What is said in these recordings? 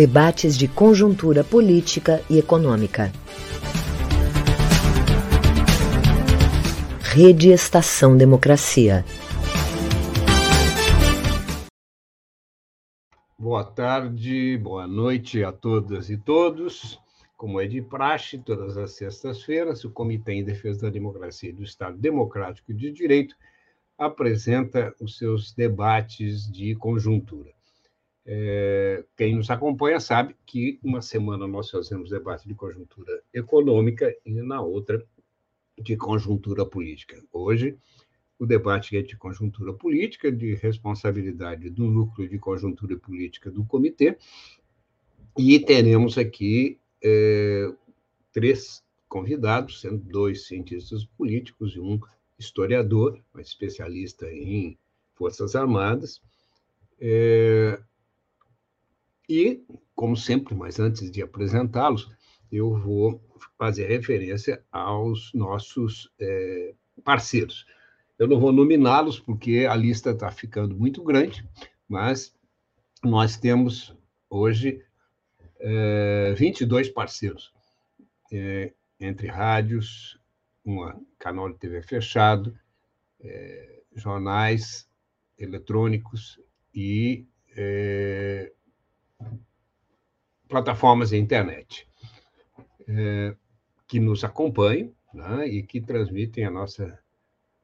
Debates de conjuntura política e econômica. Rede Estação Democracia. Boa tarde, boa noite a todas e todos. Como é de praxe, todas as sextas-feiras, o Comitê em Defesa da Democracia e do Estado Democrático de Direito apresenta os seus debates de conjuntura. É, quem nos acompanha sabe que uma semana nós fazemos debate de conjuntura econômica e na outra de conjuntura política. Hoje, o debate é de conjuntura política, de responsabilidade do núcleo de conjuntura política do comitê, e teremos aqui é, três convidados, sendo dois cientistas políticos e um historiador, um especialista em Forças Armadas. É, e, como sempre, mas antes de apresentá-los, eu vou fazer referência aos nossos é, parceiros. Eu não vou nominá-los porque a lista está ficando muito grande, mas nós temos hoje é, 22 parceiros, é, entre rádios, um canal de TV fechado, é, jornais eletrônicos e é, plataformas de internet é, que nos acompanham né, e que transmitem a nossa,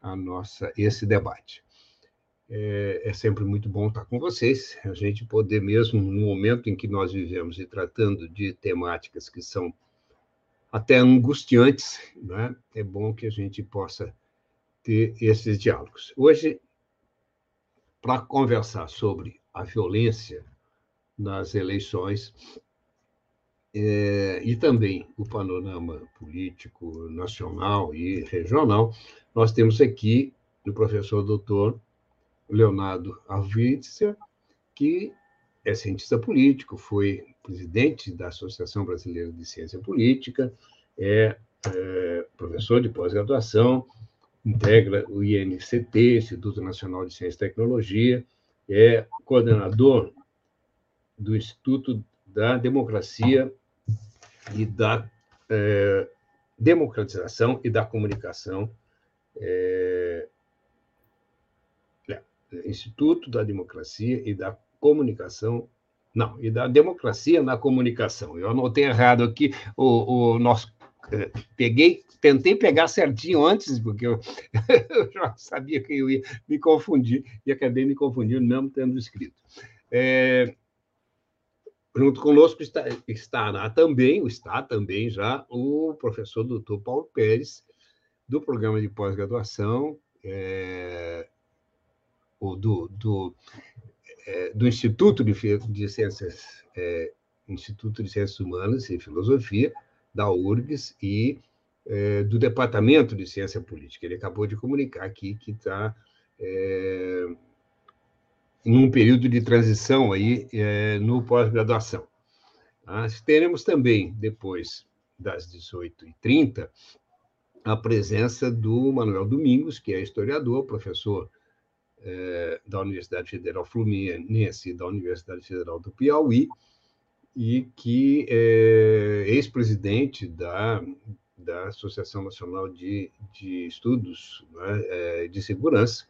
a nossa esse debate. É, é, sempre muito bom estar com vocês, a gente poder mesmo no momento em que nós vivemos e tratando de temáticas que são até angustiantes, né, é bom que a gente possa ter esses diálogos. Hoje, para conversar sobre a violência nas eleições. É, e também o panorama político nacional e regional, nós temos aqui o professor doutor Leonardo Avitzer, que é cientista político, foi presidente da Associação Brasileira de Ciência Política, é, é professor de pós-graduação, integra o INCT, Instituto Nacional de Ciência e Tecnologia, é coordenador do Instituto da Democracia e da é, Democratização e da Comunicação, é, é, Instituto da Democracia e da Comunicação, não, e da Democracia na Comunicação. Eu anotei errado aqui o, o nosso. É, peguei, tentei pegar certinho antes, porque eu, eu, já sabia que eu ia me confundir, e acabei me confundindo, mesmo tendo escrito. É, Junto conosco está, estará também, está também já, o professor doutor Paulo Pérez, do programa de pós-graduação, é, do, do, é, do Instituto de, de Ciências, é, Instituto de Ciências Humanas e Filosofia, da URGS, e do Departamento de Ciência Política. Ele acabou de comunicar aqui que está num período de transição aí é, no pós-graduação. Ah, teremos também, depois das 18h30, a presença do Manuel Domingos, que é historiador, professor é, da Universidade Federal Fluminense e da Universidade Federal do Piauí, e que é ex-presidente da, da Associação Nacional de, de Estudos né, é, de Segurança,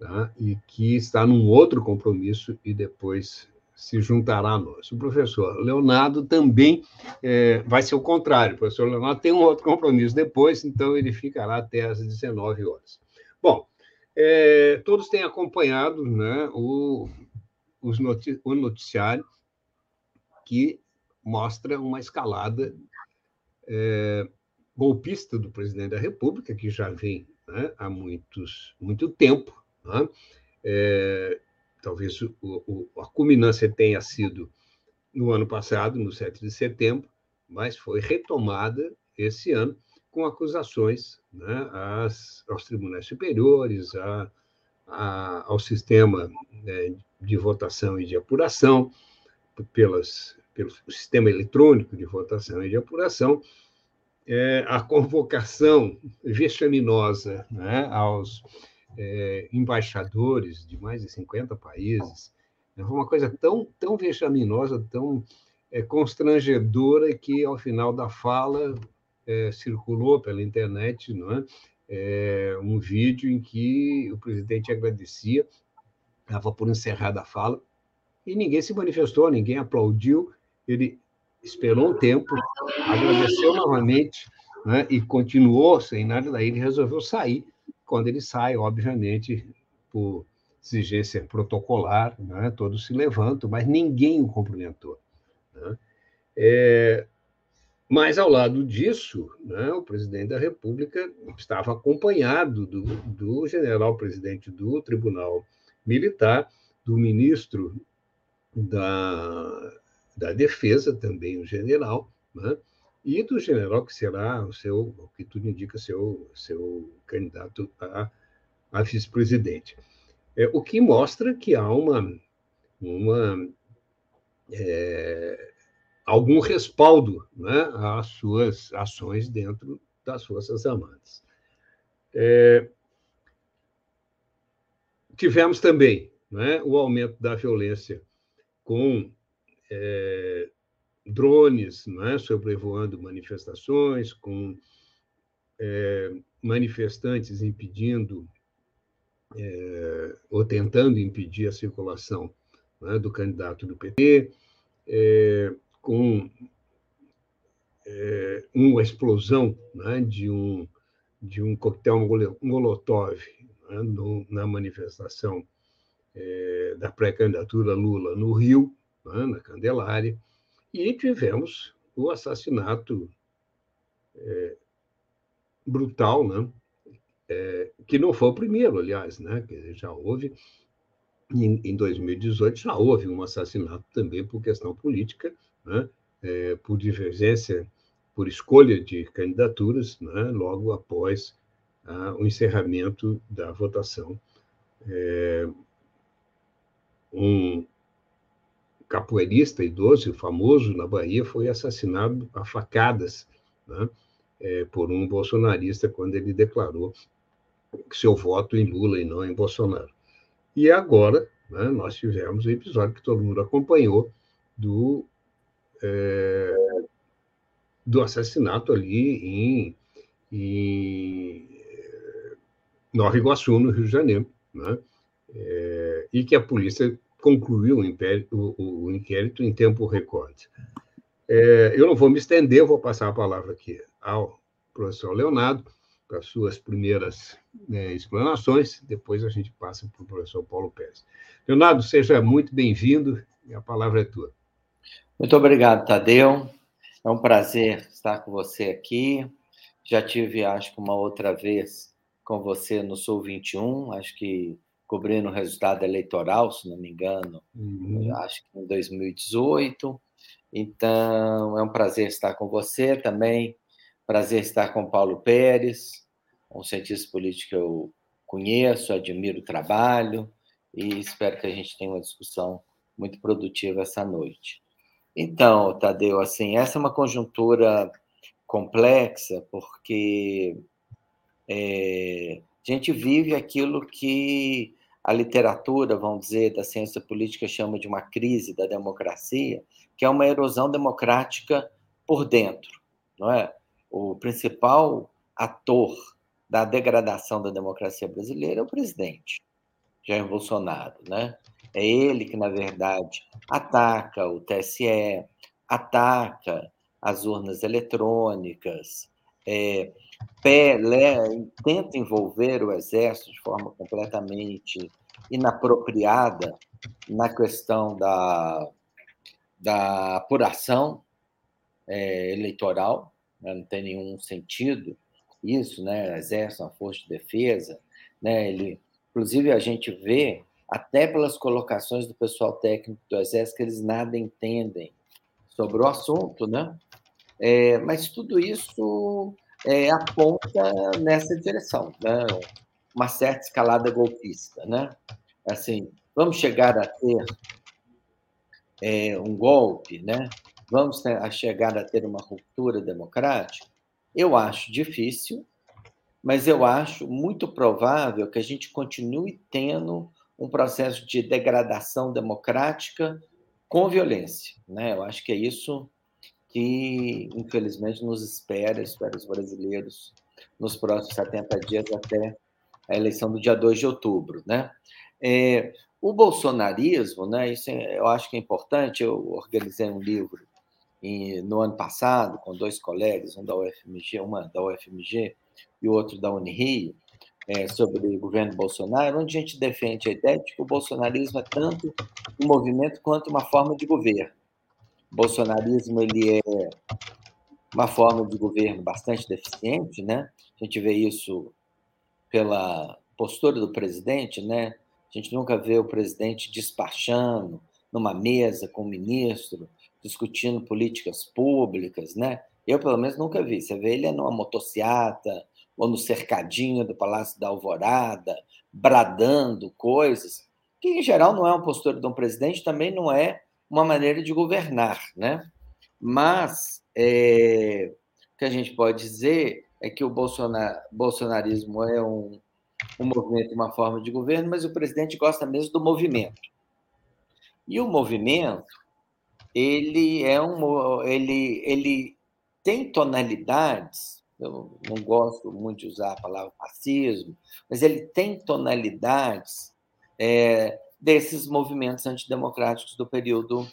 tá? e que está num outro compromisso e depois se juntará a nós. O professor Leonardo também é, vai ser o contrário. O professor Leonardo tem um outro compromisso depois, então ele ficará até às 19 horas. Bom, é, todos têm acompanhado né, o, noti o noticiário que mostra uma escalada é, golpista do presidente da República, que já vem né, há muitos, muito tempo, né? É, talvez o, o, a culminância tenha sido no ano passado, no 7 de setembro, mas foi retomada esse ano com acusações né, às, aos tribunais superiores, a, a, ao sistema né, de votação e de apuração, pelas, pelo sistema eletrônico de votação e de apuração, é, a convocação vexaminosa né, aos é, embaixadores de mais de 50 países Foi uma coisa tão, tão vexaminosa, tão é, constrangedora, que ao final da fala é, circulou pela internet não é? é? um vídeo em que o presidente agradecia, estava por encerrada a fala, e ninguém se manifestou, ninguém aplaudiu. Ele esperou um tempo, agradeceu novamente né, e continuou sem nada. Daí ele resolveu sair. Quando ele sai, obviamente, por exigência protocolar, né, todos se levantam, mas ninguém o cumprimentou. Né? É, mas, ao lado disso, né, o presidente da República estava acompanhado do, do general-presidente do Tribunal Militar, do ministro da, da Defesa, também o general, né? E do general que será o seu, o que tudo indica, seu, seu candidato a, a vice-presidente. É, o que mostra que há uma, uma é, algum respaldo né, às suas ações dentro das Forças Armadas. É, tivemos também né, o aumento da violência com é, drones né, sobrevoando manifestações, com é, manifestantes impedindo é, ou tentando impedir a circulação né, do candidato do PT, é, com é, uma explosão né, de, um, de um coquetel Molotov no, na manifestação é, da pré-candidatura Lula no Rio, na Candelária, e tivemos o assassinato é, brutal, né, é, que não foi o primeiro, aliás, né, que já houve, em, em 2018 já houve um assassinato também por questão política, né, é, por divergência, por escolha de candidaturas, né, logo após o encerramento da votação. É, um capoeirista idoso, famoso na Bahia, foi assassinado a facadas né, é, por um bolsonarista quando ele declarou seu voto em Lula e não em Bolsonaro. E agora né, nós tivemos o episódio que todo mundo acompanhou do, é, do assassinato ali em, em Nova Iguaçu, no Rio de Janeiro, né? É, e que a polícia concluiu o, o, o inquérito em tempo recorde. É, eu não vou me estender, vou passar a palavra aqui ao professor Leonardo, para as suas primeiras né, explanações, depois a gente passa para o professor Paulo Pérez. Leonardo, seja muito bem-vindo e a palavra é tua. Muito obrigado, Tadeu. É um prazer estar com você aqui. Já tive, acho que uma outra vez com você no Sul 21, acho que cobrindo o resultado eleitoral, se não me engano, uhum. acho que em 2018. Então, é um prazer estar com você também. Prazer estar com Paulo Pérez, um cientista político que eu conheço, admiro o trabalho e espero que a gente tenha uma discussão muito produtiva essa noite. Então, Tadeu, assim, essa é uma conjuntura complexa, porque é, a gente vive aquilo que a literatura, vamos dizer, da ciência política chama de uma crise da democracia, que é uma erosão democrática por dentro, não é? O principal ator da degradação da democracia brasileira é o presidente, Jair Bolsonaro, né? É ele que, na verdade, ataca o TSE, ataca as urnas eletrônicas, é, tenta envolver o exército de forma completamente inapropriada na questão da, da apuração é, eleitoral, né? não tem nenhum sentido isso, né? Exército, a força de defesa, né? Ele, inclusive a gente vê até pelas colocações do pessoal técnico do Exército que eles nada entendem sobre o assunto, né? É, mas tudo isso é, aponta nessa direção, né? uma certa escalada golpista. Né? Assim, vamos chegar a ter é, um golpe, né? vamos ter, a chegar a ter uma ruptura democrática? Eu acho difícil, mas eu acho muito provável que a gente continue tendo um processo de degradação democrática com violência. Né? Eu acho que é isso que, infelizmente, nos espera, espera os brasileiros, nos próximos 70 dias até a eleição do dia 2 de outubro. Né? É, o bolsonarismo, né, isso é, eu acho que é importante, eu organizei um livro em, no ano passado com dois colegas, um da UFMG, uma da UFMG e outro da Unirio, é, sobre o governo Bolsonaro, onde a gente defende a ideia de que o bolsonarismo é tanto um movimento quanto uma forma de governo. Bolsonarismo ele é uma forma de governo bastante deficiente, né? A gente vê isso pela postura do presidente, né? A gente nunca vê o presidente despachando numa mesa com o ministro, discutindo políticas públicas, né? Eu, pelo menos, nunca vi. Você vê ele numa motociata ou no cercadinho do Palácio da Alvorada, bradando coisas, que, em geral, não é uma postura de um presidente, também não é uma maneira de governar, né? Mas é, o que a gente pode dizer é que o Bolsonar, bolsonarismo é um, um movimento, uma forma de governo, mas o presidente gosta mesmo do movimento. E o movimento, ele é um, ele, ele tem tonalidades. Eu não gosto muito de usar a palavra fascismo, mas ele tem tonalidades é, desses movimentos antidemocráticos do período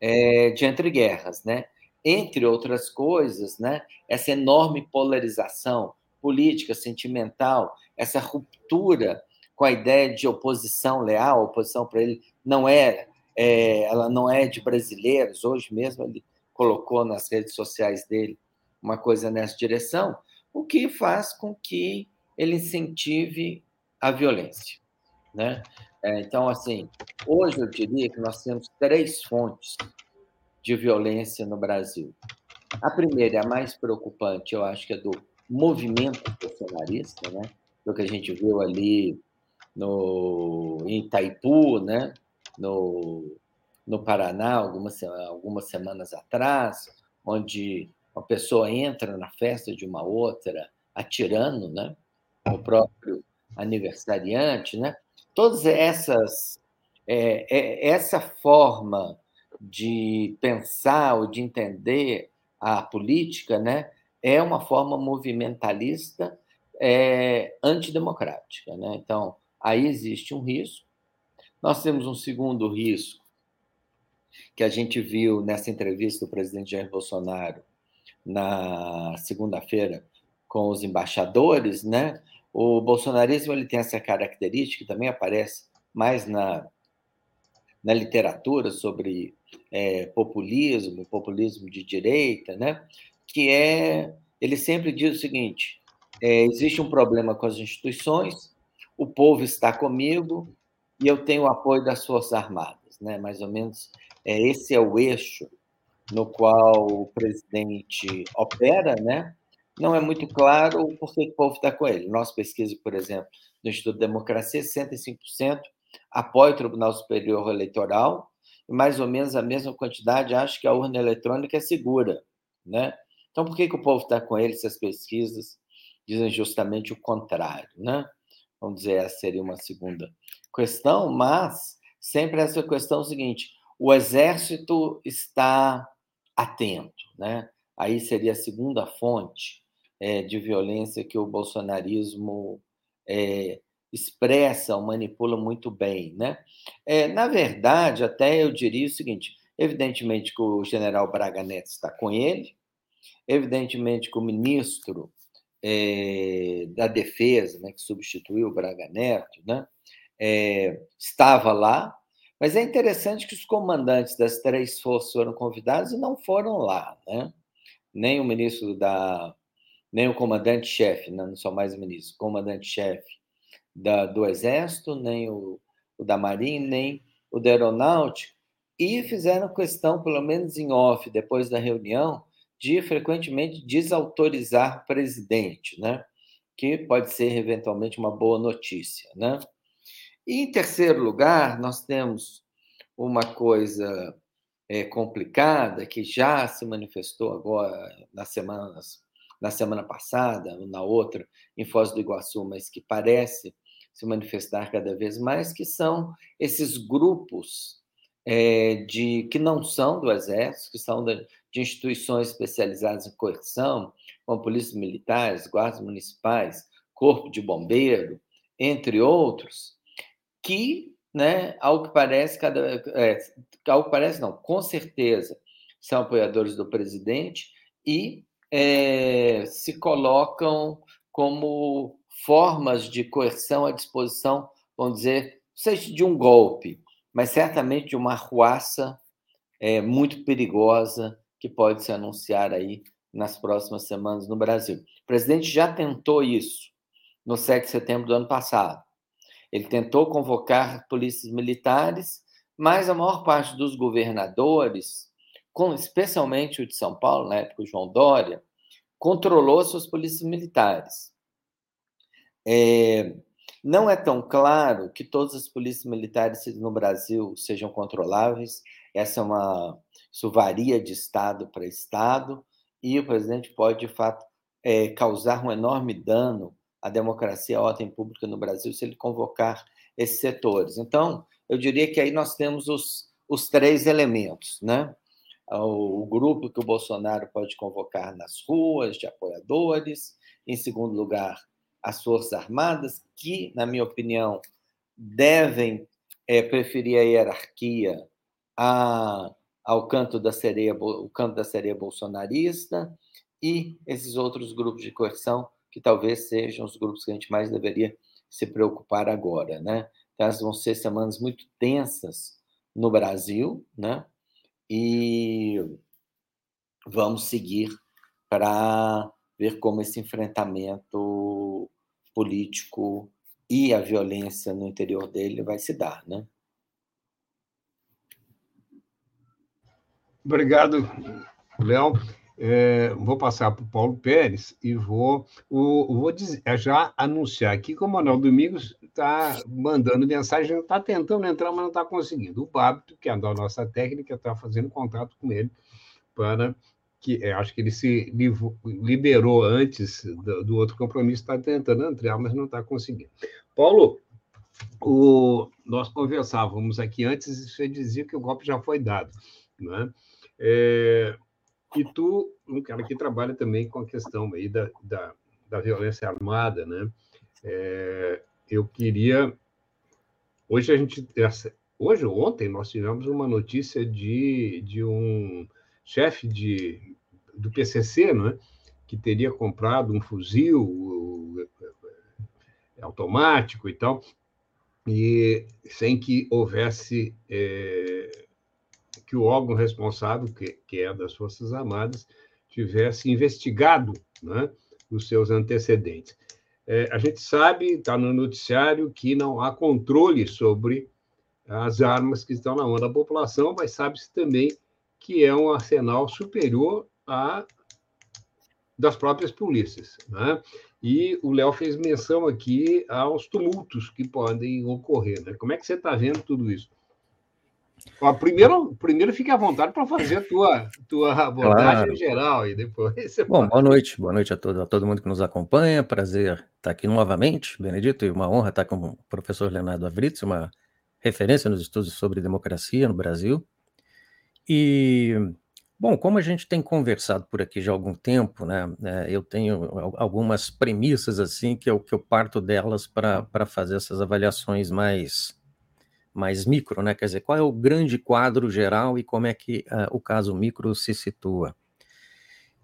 é, de entreguerras, né? Entre outras coisas, né? Essa enorme polarização política, sentimental, essa ruptura com a ideia de oposição leal, oposição para ele não é, é, ela não é de brasileiros. Hoje mesmo ele colocou nas redes sociais dele uma coisa nessa direção, o que faz com que ele incentive a violência, né? É, então, assim, hoje eu diria que nós temos três fontes de violência no Brasil. A primeira, a mais preocupante, eu acho que é do movimento bolsonarista, né? do que a gente viu ali no, em Itaipu, né? no, no Paraná, algumas, algumas semanas atrás, onde uma pessoa entra na festa de uma outra atirando, né? o próprio aniversariante, né? Todas essas é, é, essa forma de pensar ou de entender a política, né? é uma forma movimentalista é, antidemocrática. Né? Então, aí existe um risco. Nós temos um segundo risco, que a gente viu nessa entrevista do presidente Jair Bolsonaro na segunda-feira com os embaixadores, né? O bolsonarismo ele tem essa característica, que também aparece mais na, na literatura sobre é, populismo, populismo de direita, né? que é ele sempre diz o seguinte: é, existe um problema com as instituições, o povo está comigo e eu tenho o apoio das forças armadas, né? Mais ou menos é, esse é o eixo no qual o presidente opera, né? Não é muito claro por que o povo está com ele. Nossa pesquisa, por exemplo, do Instituto de Democracia, 65% apoia o Tribunal Superior Eleitoral e mais ou menos a mesma quantidade acha que a urna eletrônica é segura, né? Então, por que, que o povo está com ele se as pesquisas dizem justamente o contrário? Né? Vamos dizer, essa seria uma segunda questão, mas sempre essa questão é o seguinte: o exército está atento, né? Aí seria a segunda fonte é, de violência que o bolsonarismo é, expressa ou manipula muito bem, né? É, na verdade, até eu diria o seguinte: evidentemente que o general Braga Neto está com ele, Evidentemente que o ministro é, da Defesa, né, que substituiu o Braga Neto, né, é, estava lá, mas é interessante que os comandantes das três forças foram convidados e não foram lá, né? Nem o ministro da, nem o comandante-chefe, né, não são mais ministros, comandante-chefe do Exército, nem o, o da Marinha, nem o da Aeronáutica, e fizeram questão, pelo menos em off, depois da reunião, de frequentemente desautorizar o presidente, né? que pode ser eventualmente uma boa notícia. Né? E, em terceiro lugar, nós temos uma coisa é, complicada que já se manifestou agora nas semanas, na semana passada, na outra, em Foz do Iguaçu, mas que parece se manifestar cada vez mais, que são esses grupos é, de que não são do Exército, que são de, de instituições especializadas em coerção, como polícias militares, guardas municipais, corpo de bombeiro, entre outros, que, né, ao que parece, cada, é, ao que parece não, com certeza são apoiadores do presidente e é, se colocam como formas de coerção à disposição, vamos dizer, seja de um golpe, mas certamente de uma arruaça é, muito perigosa que pode se anunciar aí nas próximas semanas no Brasil. O presidente já tentou isso no 7 de setembro do ano passado. Ele tentou convocar polícias militares, mas a maior parte dos governadores, especialmente o de São Paulo, na época o João Dória, controlou suas polícias militares. É, não é tão claro que todas as polícias militares no Brasil sejam controláveis. Essa é uma, isso varia de estado para estado e o presidente pode de fato é, causar um enorme dano à democracia, à ordem pública no Brasil se ele convocar esses setores. Então, eu diria que aí nós temos os, os três elementos, né? O grupo que o Bolsonaro pode convocar nas ruas de apoiadores, em segundo lugar, as Forças Armadas, que, na minha opinião, devem é, preferir a hierarquia a, ao canto da sereia, o canto da sereia bolsonarista, e esses outros grupos de coerção, que talvez sejam os grupos que a gente mais deveria se preocupar agora, né? Então, elas vão ser semanas muito tensas no Brasil, né? E vamos seguir para ver como esse enfrentamento político e a violência no interior dele vai se dar, né? Obrigado, Léo. É, vou passar para o Paulo Pérez e vou, o, vou dizer, é, já anunciar aqui que o Manuel Domingos está mandando mensagem, está tentando entrar, mas não está conseguindo. O Babito, que é da nossa técnica, está fazendo contato com ele para que é, acho que ele se liberou antes do, do outro compromisso, está tentando entrar, mas não está conseguindo. Paulo, o, nós conversávamos aqui antes e você dizia que o golpe já foi dado. Né? É, e tu, um cara que trabalha também com a questão aí da, da, da violência armada, né? É, eu queria. Hoje a gente. Hoje, ontem, nós tivemos uma notícia de, de um chefe de, do PCC, né? que teria comprado um fuzil automático e tal, e sem que houvesse é, que o órgão responsável, que, que é das Forças Armadas, tivesse investigado né, os seus antecedentes. É, a gente sabe, está no noticiário, que não há controle sobre as armas que estão na mão da população, mas sabe-se também que é um arsenal superior a das próprias polícias. Né? E o Léo fez menção aqui aos tumultos que podem ocorrer. Né? Como é que você está vendo tudo isso? Primeiro, primeiro fique à vontade para fazer a tua, tua abordagem claro. geral e depois. Bom, pode... boa noite, boa noite a todo, a todo mundo que nos acompanha. Prazer estar aqui novamente, Benedito, e uma honra estar com o professor Leonardo Avritz, uma referência nos estudos sobre democracia no Brasil. E, bom, como a gente tem conversado por aqui já há algum tempo, né, é, eu tenho algumas premissas assim que eu, que eu parto delas para fazer essas avaliações mais mais micro, né? Quer dizer, qual é o grande quadro geral e como é que uh, o caso micro se situa?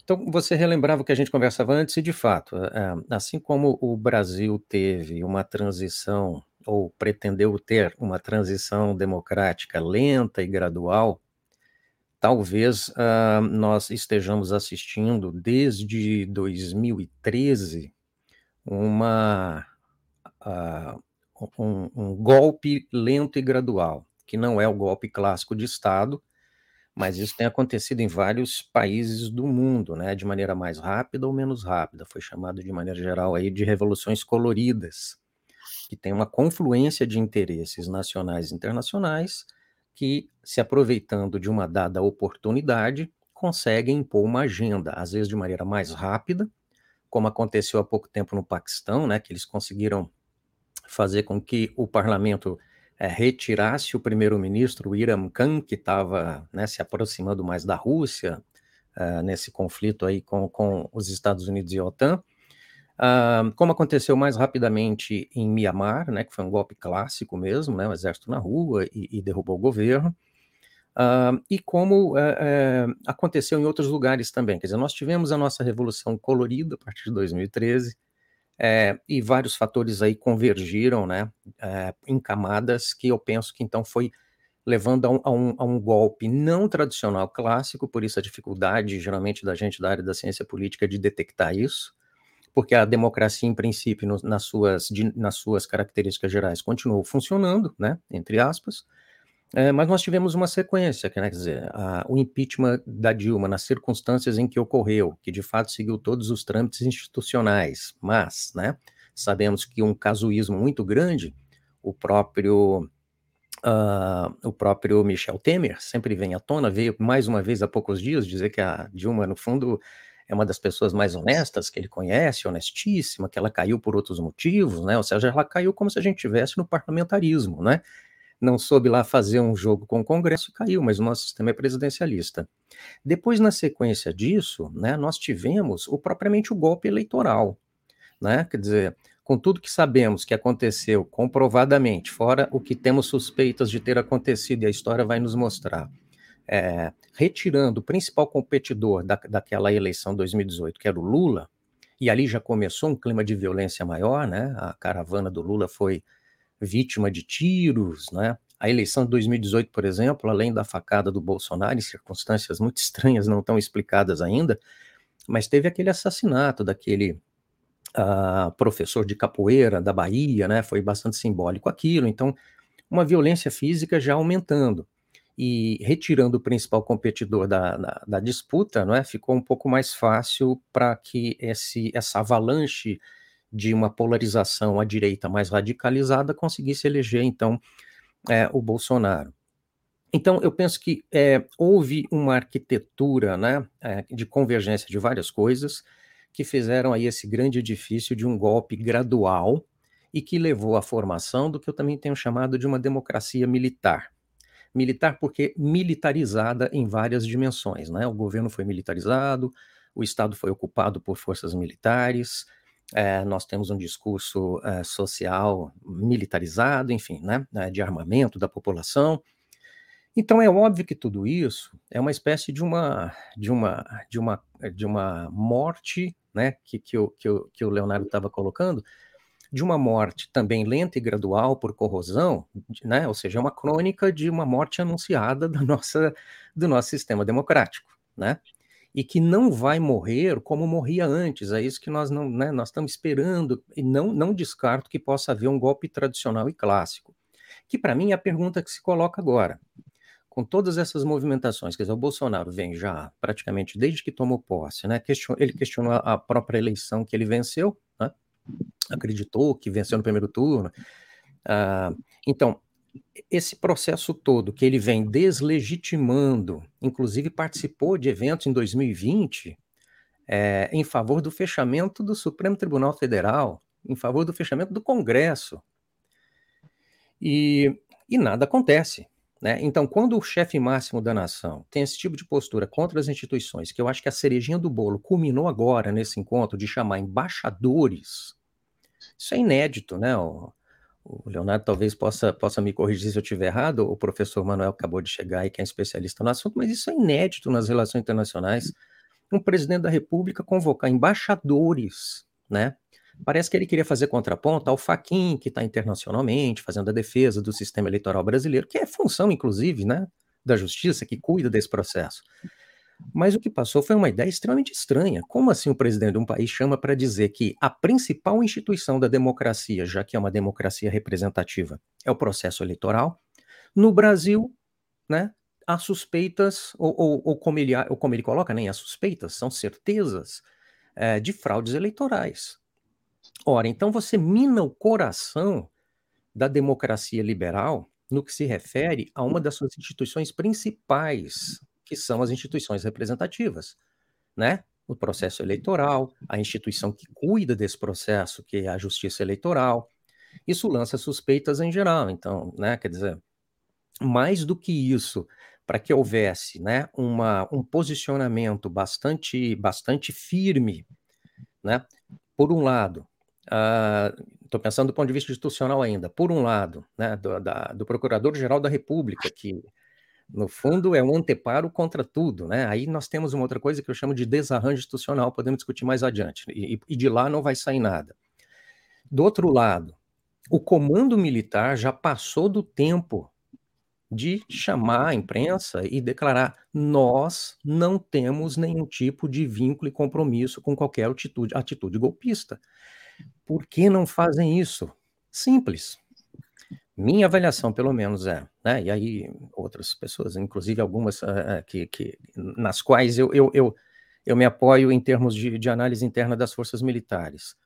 Então, você relembrava o que a gente conversava antes, e de fato, uh, assim como o Brasil teve uma transição, ou pretendeu ter uma transição democrática lenta e gradual, talvez uh, nós estejamos assistindo desde 2013 uma. Um, um golpe lento e gradual, que não é o golpe clássico de Estado, mas isso tem acontecido em vários países do mundo, né, de maneira mais rápida ou menos rápida. Foi chamado de maneira geral aí de revoluções coloridas, que tem uma confluência de interesses nacionais e internacionais que, se aproveitando de uma dada oportunidade, conseguem impor uma agenda, às vezes de maneira mais rápida, como aconteceu há pouco tempo no Paquistão, né, que eles conseguiram fazer com que o parlamento é, retirasse o primeiro-ministro Iram Khan, que estava né, se aproximando mais da Rússia, uh, nesse conflito aí com, com os Estados Unidos e a OTAN, uh, como aconteceu mais rapidamente em Mianmar, né, que foi um golpe clássico mesmo, né, o exército na rua e, e derrubou o governo, uh, e como aconteceu em outros lugares também. Quer dizer, nós tivemos a nossa Revolução Colorida a partir de 2013, é, e vários fatores aí convergiram, né, é, em camadas que eu penso que então foi levando a um, a, um, a um, golpe não tradicional clássico, por isso a dificuldade, geralmente, da gente da área da ciência política de detectar isso, porque a democracia, em princípio, no, nas, suas, de, nas suas características gerais, continuou funcionando, né, entre aspas, é, mas nós tivemos uma sequência, quer dizer, a, o impeachment da Dilma nas circunstâncias em que ocorreu, que de fato seguiu todos os trâmites institucionais, mas, né, sabemos que um casuísmo muito grande, o próprio Uh, o próprio Michel Temer sempre vem à tona, veio mais uma vez há poucos dias dizer que a Dilma, no fundo, é uma das pessoas mais honestas que ele conhece, honestíssima, que ela caiu por outros motivos, né? Ou seja, ela caiu como se a gente estivesse no parlamentarismo, né? Não soube lá fazer um jogo com o Congresso e caiu, mas o nosso sistema é presidencialista. Depois, na sequência disso, né, nós tivemos o propriamente o golpe eleitoral, né? Quer dizer, com tudo que sabemos que aconteceu comprovadamente, fora o que temos suspeitas de ter acontecido, e a história vai nos mostrar, é, retirando o principal competidor da, daquela eleição 2018, que era o Lula, e ali já começou um clima de violência maior, né? A caravana do Lula foi vítima de tiros, né? A eleição de 2018, por exemplo, além da facada do Bolsonaro, em circunstâncias muito estranhas, não tão explicadas ainda, mas teve aquele assassinato daquele uh, professor de capoeira da Bahia, né? Foi bastante simbólico aquilo. Então, uma violência física já aumentando e retirando o principal competidor da, da, da disputa, não é? Ficou um pouco mais fácil para que esse, essa avalanche de uma polarização à direita mais radicalizada conseguisse eleger então é, o Bolsonaro. Então, eu penso que é, houve uma arquitetura né, é, de convergência de várias coisas, que fizeram aí esse grande edifício de um golpe gradual e que levou à formação do que eu também tenho chamado de uma democracia militar. Militar porque militarizada em várias dimensões, né? O governo foi militarizado, o Estado foi ocupado por forças militares, é, nós temos um discurso é, social militarizado, enfim, né, de armamento da população. Então é óbvio que tudo isso é uma espécie de uma de uma de uma de uma morte né, que, que, o, que, o, que o Leonardo estava colocando, de uma morte também lenta e gradual por corrosão, né, ou seja, é uma crônica de uma morte anunciada da nossa, do nosso sistema democrático, né, e que não vai morrer como morria antes, é isso que nós não, né, nós estamos esperando, e não, não descarto que possa haver um golpe tradicional e clássico, que para mim é a pergunta que se coloca agora, com todas essas movimentações, quer dizer, o Bolsonaro vem já praticamente desde que tomou posse, né? Question, ele questionou a própria eleição que ele venceu, né? acreditou que venceu no primeiro turno. Ah, então, esse processo todo que ele vem deslegitimando, inclusive participou de eventos em 2020 é, em favor do fechamento do Supremo Tribunal Federal, em favor do fechamento do Congresso. E, e nada acontece. Né? Então, quando o chefe máximo da nação tem esse tipo de postura contra as instituições, que eu acho que a cerejinha do bolo culminou agora nesse encontro de chamar embaixadores, isso é inédito, né? O, o Leonardo talvez possa, possa me corrigir se eu estiver errado, o professor Manuel acabou de chegar e que é especialista no assunto, mas isso é inédito nas relações internacionais. Um presidente da República convocar embaixadores, né? Parece que ele queria fazer contraponto ao Faquin, que está internacionalmente fazendo a defesa do sistema eleitoral brasileiro, que é função, inclusive, né, da justiça, que cuida desse processo. Mas o que passou foi uma ideia extremamente estranha. Como assim o presidente de um país chama para dizer que a principal instituição da democracia, já que é uma democracia representativa, é o processo eleitoral? No Brasil, né, há suspeitas, ou, ou, ou, como, ele, ou como ele coloca, nem há suspeitas, são certezas é, de fraudes eleitorais. Ora, então você mina o coração da democracia liberal no que se refere a uma das suas instituições principais, que são as instituições representativas, né? O processo eleitoral, a instituição que cuida desse processo, que é a justiça eleitoral. isso lança suspeitas em geral. Então, né, quer dizer, mais do que isso, para que houvesse né, uma, um posicionamento bastante, bastante firme, né, por um lado, estou uh, pensando do ponto de vista institucional ainda, por um lado, né, do, do Procurador-Geral da República, que no fundo é um anteparo contra tudo, né? Aí nós temos uma outra coisa que eu chamo de desarranjo institucional, podemos discutir mais adiante, e, e de lá não vai sair nada. Do outro lado, o comando militar já passou do tempo de chamar a imprensa e declarar: nós não temos nenhum tipo de vínculo e compromisso com qualquer atitude, atitude golpista. Por que não fazem isso? Simples. Minha avaliação, pelo menos, é, né? E aí outras pessoas, inclusive algumas uh, que, que, nas quais eu, eu, eu, eu me apoio em termos de, de análise interna das forças militares.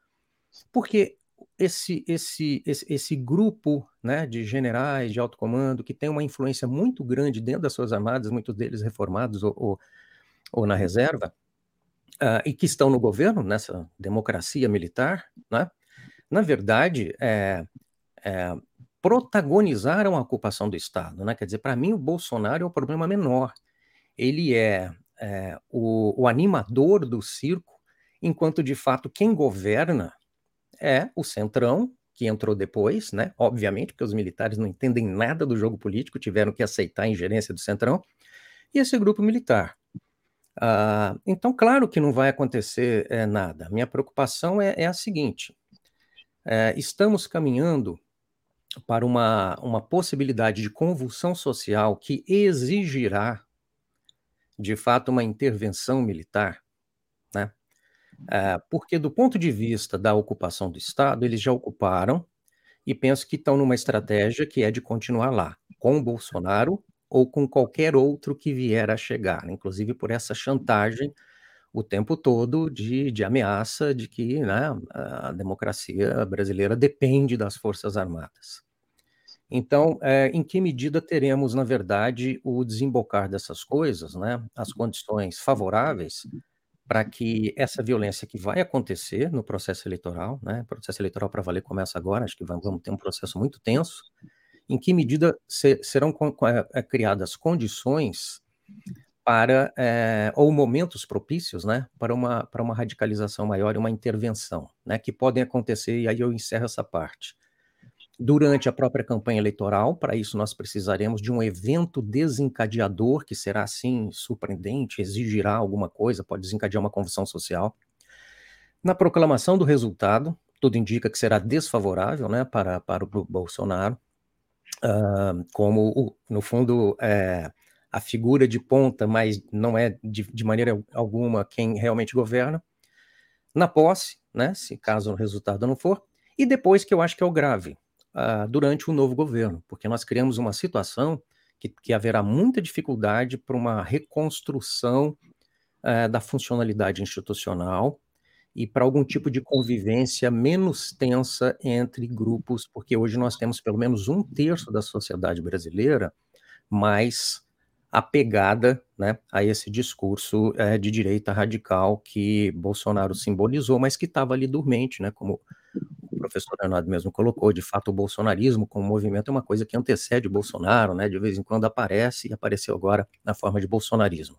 Porque esse, esse, esse, esse grupo né, de generais de alto comando que tem uma influência muito grande dentro das suas armadas, muitos deles reformados ou, ou, ou na reserva, uh, e que estão no governo, nessa democracia militar, né, na verdade, é, é, protagonizaram a ocupação do Estado. Né? Quer dizer, para mim, o Bolsonaro é o problema menor. Ele é, é o, o animador do circo, enquanto, de fato, quem governa é o Centrão, que entrou depois, né? Obviamente, porque os militares não entendem nada do jogo político, tiveram que aceitar a ingerência do Centrão, e esse grupo militar. Ah, então, claro que não vai acontecer é, nada. Minha preocupação é, é a seguinte: é, estamos caminhando para uma, uma possibilidade de convulsão social que exigirá, de fato, uma intervenção militar, né? É, porque, do ponto de vista da ocupação do Estado, eles já ocuparam e penso que estão numa estratégia que é de continuar lá, com o Bolsonaro ou com qualquer outro que vier a chegar, inclusive por essa chantagem o tempo todo de, de ameaça de que né, a democracia brasileira depende das Forças Armadas. Então, é, em que medida teremos, na verdade, o desembocar dessas coisas, né, as condições favoráveis para que essa violência que vai acontecer no processo eleitoral, né, o processo eleitoral para valer começa agora, acho que vamos ter um processo muito tenso, em que medida se, serão é, criadas condições para, é, ou momentos propícios, né, para uma, para uma radicalização maior e uma intervenção, né, que podem acontecer, e aí eu encerro essa parte durante a própria campanha eleitoral. Para isso, nós precisaremos de um evento desencadeador, que será, assim, surpreendente, exigirá alguma coisa, pode desencadear uma convulsão social. Na proclamação do resultado, tudo indica que será desfavorável né, para, para o Bolsonaro, uh, como, no fundo, é, a figura de ponta, mas não é de, de maneira alguma quem realmente governa. Na posse, né, se caso o resultado não for, e depois que eu acho que é o grave, uh, durante o novo governo, porque nós criamos uma situação que, que haverá muita dificuldade para uma reconstrução uh, da funcionalidade institucional e para algum tipo de convivência menos tensa entre grupos, porque hoje nós temos pelo menos um terço da sociedade brasileira mais apegada né, a esse discurso é, de direita radical que Bolsonaro simbolizou, mas que estava ali dormente, né, como professor Leonardo mesmo colocou, de fato o bolsonarismo como movimento é uma coisa que antecede o Bolsonaro, né? De vez em quando aparece e apareceu agora na forma de bolsonarismo.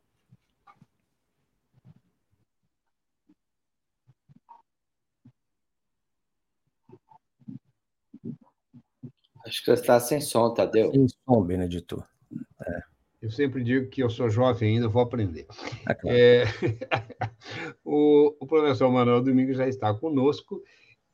Acho que você está sem som, Tadeu. Sem som, Benedito. É. Eu sempre digo que eu sou jovem ainda, vou aprender. É claro. é... o, o, professor Manuel Domingos já está conosco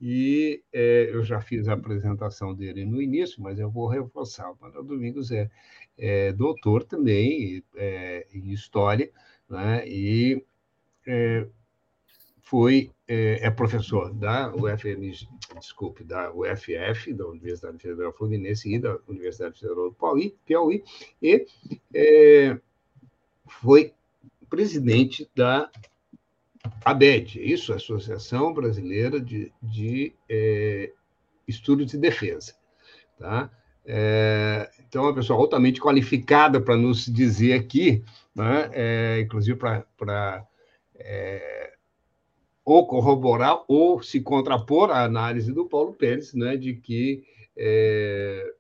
e é, eu já fiz a apresentação dele no início, mas eu vou reforçar. O Manuel Domingos é, é doutor também é, em História, né? e é, foi, é, é, professor da UFM, desculpe, da UFF, da Universidade Federal Fluminense e da Universidade Federal do Piauí, Piauí e é, foi presidente da ABED, isso, Associação Brasileira de, de é, Estudos de Defesa. Tá? É, então, é uma pessoa altamente qualificada para nos dizer aqui, né, é, inclusive para é, ou corroborar ou se contrapor à análise do Paulo Pérez, né, de que é,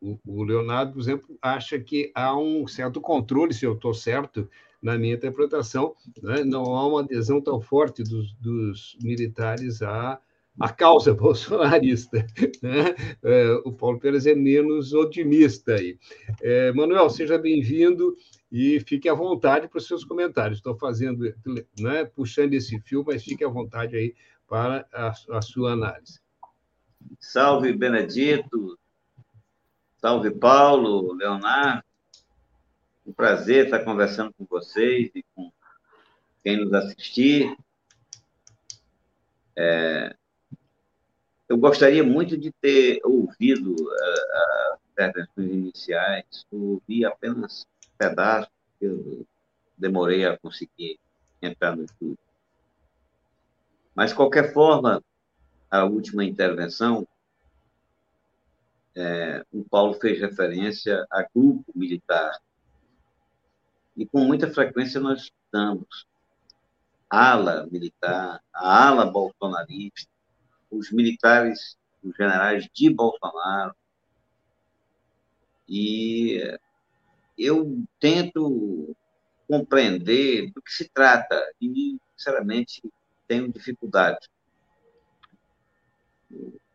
o, o, Leonardo, por exemplo, acha que há um certo controle, se eu estou certo na minha interpretação, né, não há uma adesão tão forte dos, dos militares à, à causa bolsonarista. Né? É, o Paulo Pérez é menos otimista aí. É, Manuel, seja bem-vindo e fique à vontade para os seus comentários. Estou fazendo, né, puxando esse fio, mas fique à vontade aí para a, a sua análise. Salve, Benedito. Salve, Paulo, Leonardo. Um prazer estar conversando com vocês e com quem nos assistir. É, eu gostaria muito de ter ouvido uh, as intervenções iniciais, ouvi apenas pedaço que eu demorei a conseguir entrar no estúdio. Mas, de qualquer forma, a última intervenção, é, o Paulo fez referência a grupo militar. E com muita frequência nós estudamos ala militar, a ala bolsonarista, os militares, os generais de Bolsonaro. E eu tento compreender do que se trata e, sinceramente, tenho dificuldade.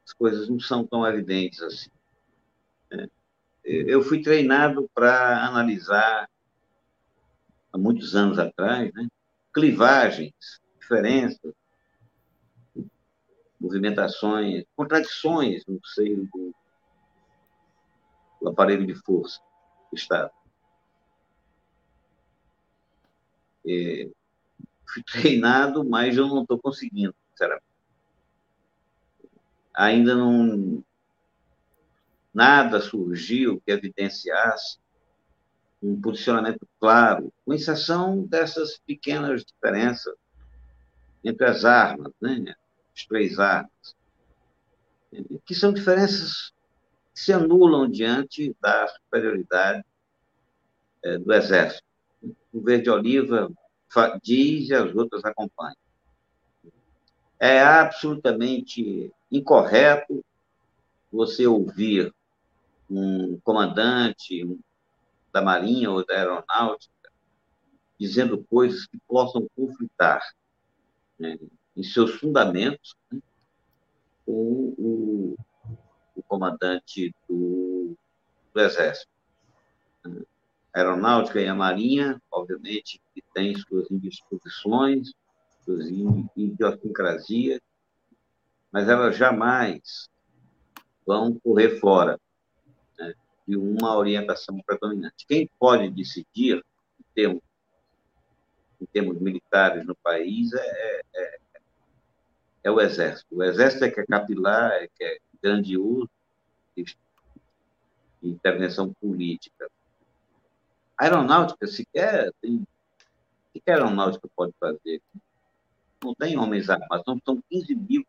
As coisas não são tão evidentes assim. Né? Eu fui treinado para analisar, há muitos anos atrás, né? clivagens, diferenças, movimentações, contradições no seio do, do aparelho de força do Estado. É, fui treinado, mas eu não estou conseguindo, sinceramente. Ainda não. Nada surgiu que evidenciasse um posicionamento claro, com exceção dessas pequenas diferenças entre as armas, né? as três armas, que são diferenças que se anulam diante da superioridade é, do Exército o verde oliva diz e as outras acompanham. É absolutamente incorreto você ouvir um comandante da Marinha ou da Aeronáutica dizendo coisas que possam conflitar né, em seus fundamentos né, com o, o comandante do, do Exército. Aeronáutica e a marinha, obviamente, que tem suas indisposições, suas idiosincrasias, mas elas jamais vão correr fora de uma orientação predominante. Quem pode decidir, em termos, em termos militares no país, é, é, é, o Exército. O Exército é que é capilar, é que é grandioso, de intervenção política a aeronáutica sequer tem. O que a aeronáutica pode fazer? Não tem homens armados, são 15 mil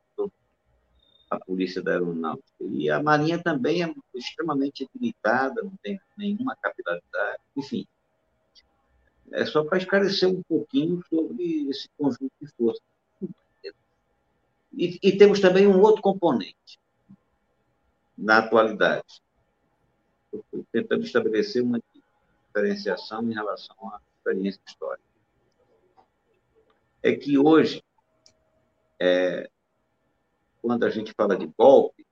a polícia da aeronáutica. E a marinha também é extremamente limitada, não tem nenhuma capilaridade, enfim. É só para esclarecer um pouquinho sobre esse conjunto de forças. E, e temos também um outro componente na atualidade. Tentando estabelecer uma diferenciação em relação à experiência histórica. É que hoje, é, quando a gente fala de golpe,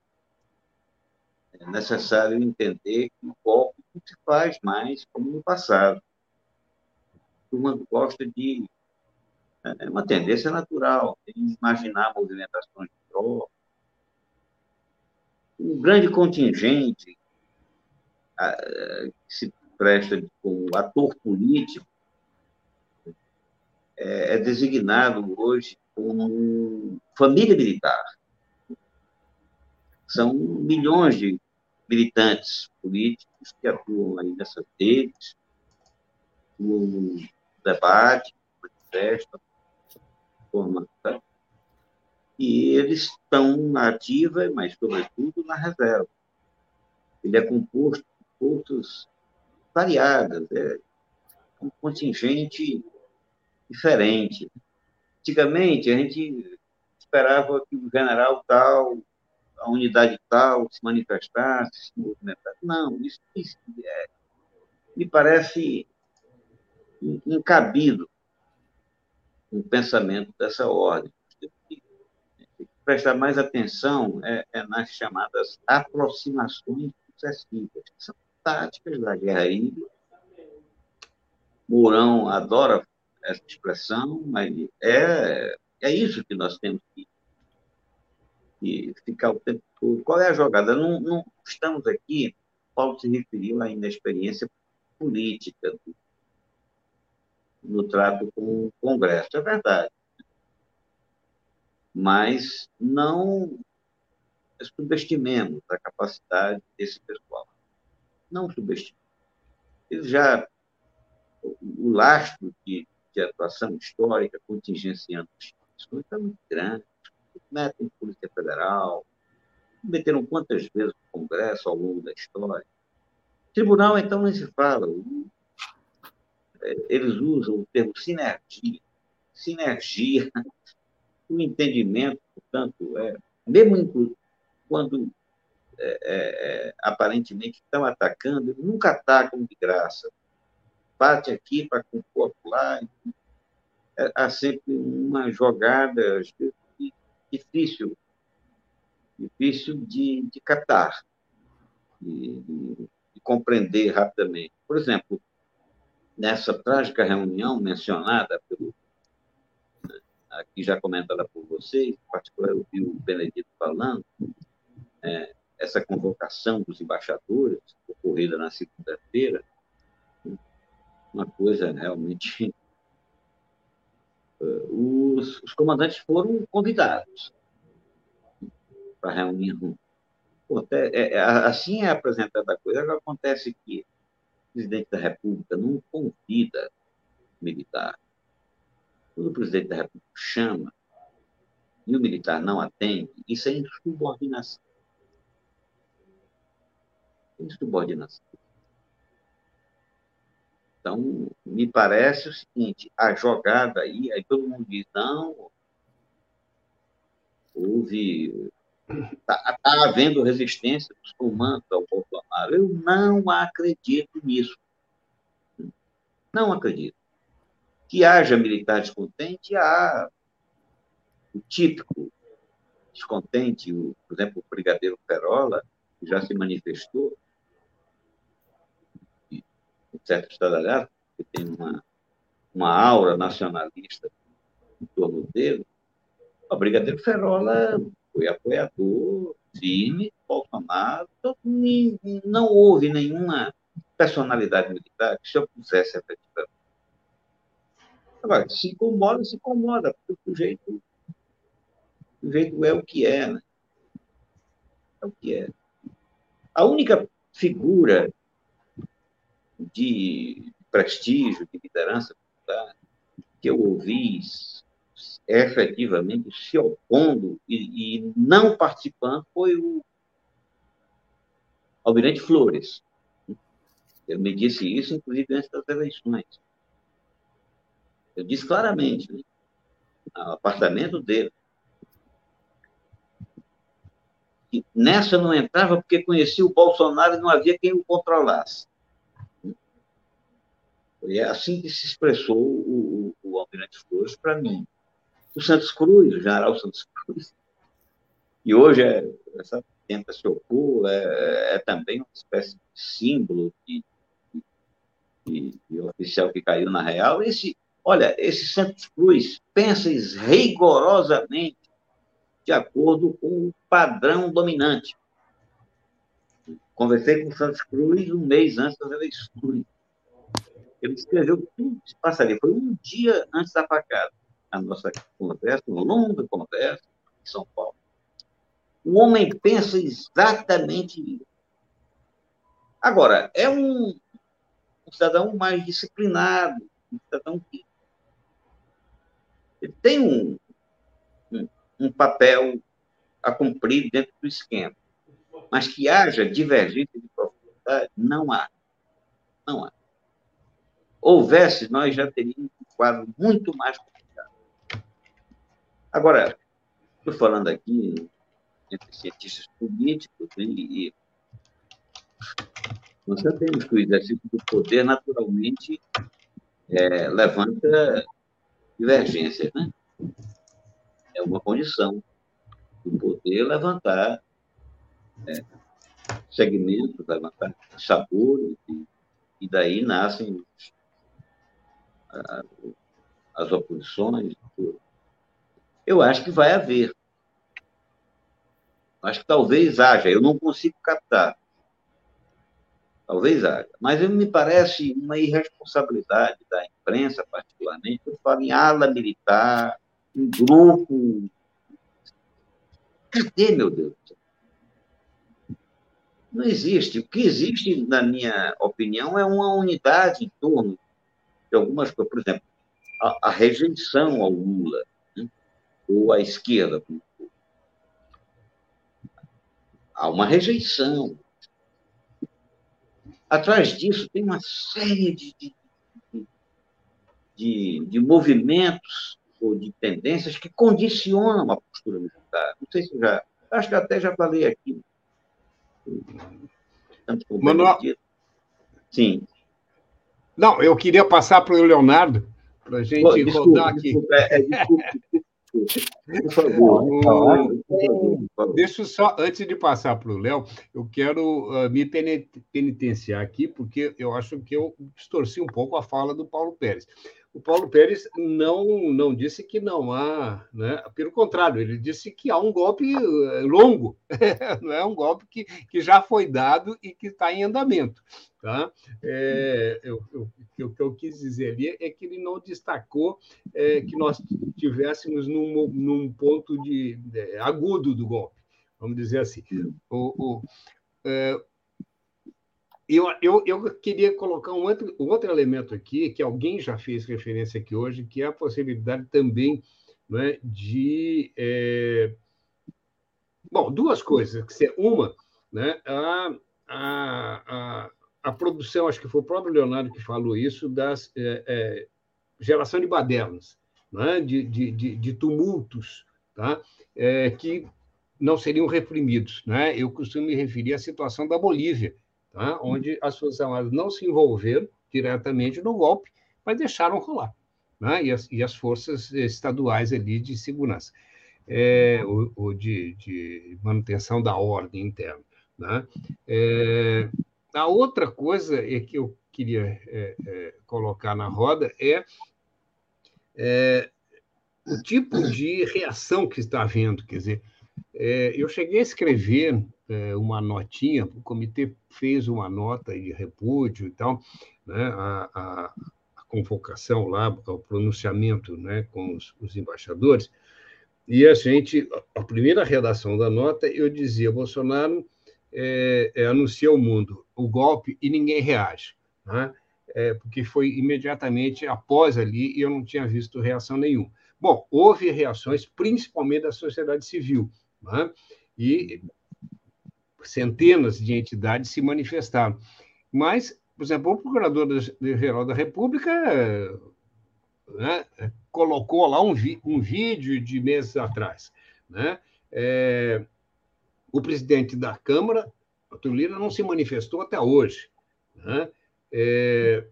é necessário entender que o golpe não se faz mais como no passado. A turma gosta de. É uma tendência natural, imaginar movimentações de tropa. Um grande contingente que se presta como ator político é, é designado hoje como família militar. São milhões de militantes políticos que atuam aí nessas redes, no debate, manifestam, forma, tá? e eles estão na ativa, mas, sobretudo, na reserva. Ele é composto por forças variadas, é um contingente diferente. Antigamente, a gente esperava que o general tal, a unidade tal, se manifestasse, se movimentasse. Não, isso, isso é, me parece incabido um pensamento dessa ordem. Prestar mais atenção é, é nas chamadas aproximações sucessivas, que são táticas da guerra híbrida. Mourão adora essa expressão, mas é, é isso que nós temos que, que ficar o tempo todo. Qual é a jogada? Não, não estamos aqui, Paulo se referiu ainda à experiência política do, no trato com o Congresso. É verdade. Mas não subestimemos a capacidade desse pessoal. Não subestimemos. Eles já, o lastro de, de atuação histórica, contingenciando instituições, está muito grande. Metem Polícia Federal, meteram quantas vezes o Congresso ao longo da história. Tribunal, então, nem se fala. Eles usam o termo sinergia. Sinergia, o entendimento, portanto, é, mesmo quando é, é, é, aparentemente estão atacando, nunca atacam de graça. Bate aqui para compor lá. É, há sempre uma jogada difícil, difícil de, de captar, de, de, de compreender rapidamente. Por exemplo, nessa trágica reunião mencionada pelo aqui já comentada por vocês, em particular eu vi o Benedito falando, é, essa convocação dos embaixadores, ocorrida na segunda-feira, uma coisa realmente. Os, os comandantes foram convidados para a reunião. É, é, assim é apresentada a coisa. Agora acontece que o presidente da República não convida militar. Quando o presidente da República chama e o militar não atende, isso é insubordinação insubordinação. Então, me parece o seguinte, a jogada aí, aí todo mundo diz, não, houve, está tá havendo resistência dos comandos ao Bolsonaro. Eu não acredito nisso. Não acredito. Que haja militar descontente, há o típico descontente, o, por exemplo, o brigadeiro Perola, que já se manifestou, certo estadalhaço, que tem uma, uma aura nacionalista em torno dele, o Brigadeiro Ferola foi apoiador firme, Bolsonaro, então, não houve nenhuma personalidade militar que se opusesse efetivamente. Agora, se incomoda, se incomoda, porque o sujeito, o sujeito é o que é, né? É o que é. A única figura de prestígio, de liderança que eu ouvi efetivamente se opondo e, e não participando foi o Almirante Flores. Ele me disse isso, inclusive, antes das eleições. Eu disse claramente, né, no apartamento dele, que nessa não entrava porque conhecia o Bolsonaro e não havia quem o controlasse. E é assim que se expressou o, o, o Almirante Flores para mim. O Santos Cruz, o general Santos Cruz, e hoje é, essa tenta se opor, é, é, também uma espécie de símbolo de, de, de, oficial que caiu na real. Esse, olha, esse Santos Cruz pensa rigorosamente de acordo com o padrão dominante. Conversei com o Santos Cruz um mês antes das eleições. Ele escreveu tudo que se passaria. Foi um dia antes da facada. A nossa conversa, uma longa conversa em São Paulo. O homem pensa exatamente isso. Agora, é um, um cidadão mais disciplinado, um cidadão que ele tem um, um, um papel a cumprir dentro do esquema. Mas que haja divergência de profundidade, não há. Não há houvesse, nós já teríamos um quadro muito mais complicado. Agora, estou falando aqui entre cientistas políticos e, nós sabemos que o exercício do poder, naturalmente, é, levanta divergências, né? É uma condição do poder levantar é, segmentos, levantar sabores, e, e daí nascem as oposições. Eu acho que vai haver. Acho que talvez haja, eu não consigo captar. Talvez haja. Mas me parece uma irresponsabilidade da imprensa, particularmente, eu falo em ala militar, um grupo. Cadê, meu Deus? Não existe. O que existe, na minha opinião, é uma unidade em torno de algumas coisas. Por exemplo, a, a rejeição ao Lula, né? ou à esquerda. Há uma rejeição. Atrás disso tem uma série de, de, de, de movimentos ou de tendências que condicionam a postura militar. Não sei se já. Acho que até já falei aqui. Manuel... Sim. Não, eu queria passar para o Leonardo, para a gente Pô, desculpa, rodar aqui. Desculpa, é, é desculpa, por favor. Deixa eu só, antes de passar para o Léo, eu quero uh, me penitenciar aqui, porque eu acho que eu distorci um pouco a fala do Paulo Pérez o Paulo Pérez não, não disse que não há, né? pelo contrário, ele disse que há um golpe eh, longo, não é um golpe que, que já foi dado e que está em andamento. Tá? É, eu, eu, o que eu quis dizer ali é que ele não destacou é, que nós tivéssemos num, num ponto de, de, agudo do golpe, vamos dizer assim. O, o, é, eu, eu, eu queria colocar um outro, um outro elemento aqui, que alguém já fez referência aqui hoje, que é a possibilidade também né, de. É... Bom, duas coisas. Uma, né, a, a, a, a, produção, acho que foi o próprio Leonardo que falou isso, das é, é, geração de badernas, né, de, de, de, de tumultos, tá, é, que não seriam reprimidos. Né? Eu costumo me referir à situação da Bolívia, tá? onde as Forças Armadas não se envolveram diretamente no golpe, mas deixaram rolar, né? e, as, e as forças estaduais ali de segurança, é, ou, ou de, de, manutenção da ordem interna. Né? É, a outra coisa é que eu queria é, é colocar na roda é, é, o tipo de reação que está havendo. Quer dizer, é, eu cheguei a escrever é, uma notinha, o comitê fez uma nota de repúdio e tal, né, a, a, a convocação lá, o pronunciamento né, com os, os, embaixadores, e a gente, a primeira redação da nota, eu dizia, Bolsonaro é, é, anuncia ao mundo o golpe e ninguém reage, né? É, porque foi imediatamente após ali e eu não tinha visto reação nenhuma. Bom, houve reações, principalmente da sociedade civil, né? e centenas de entidades se manifestaram. Mas, por exemplo, o Procurador-Geral da República né, colocou lá um, um, vídeo de meses atrás. Né? É, o presidente da Câmara, Arthur Lira, não se manifestou até hoje. Né? É,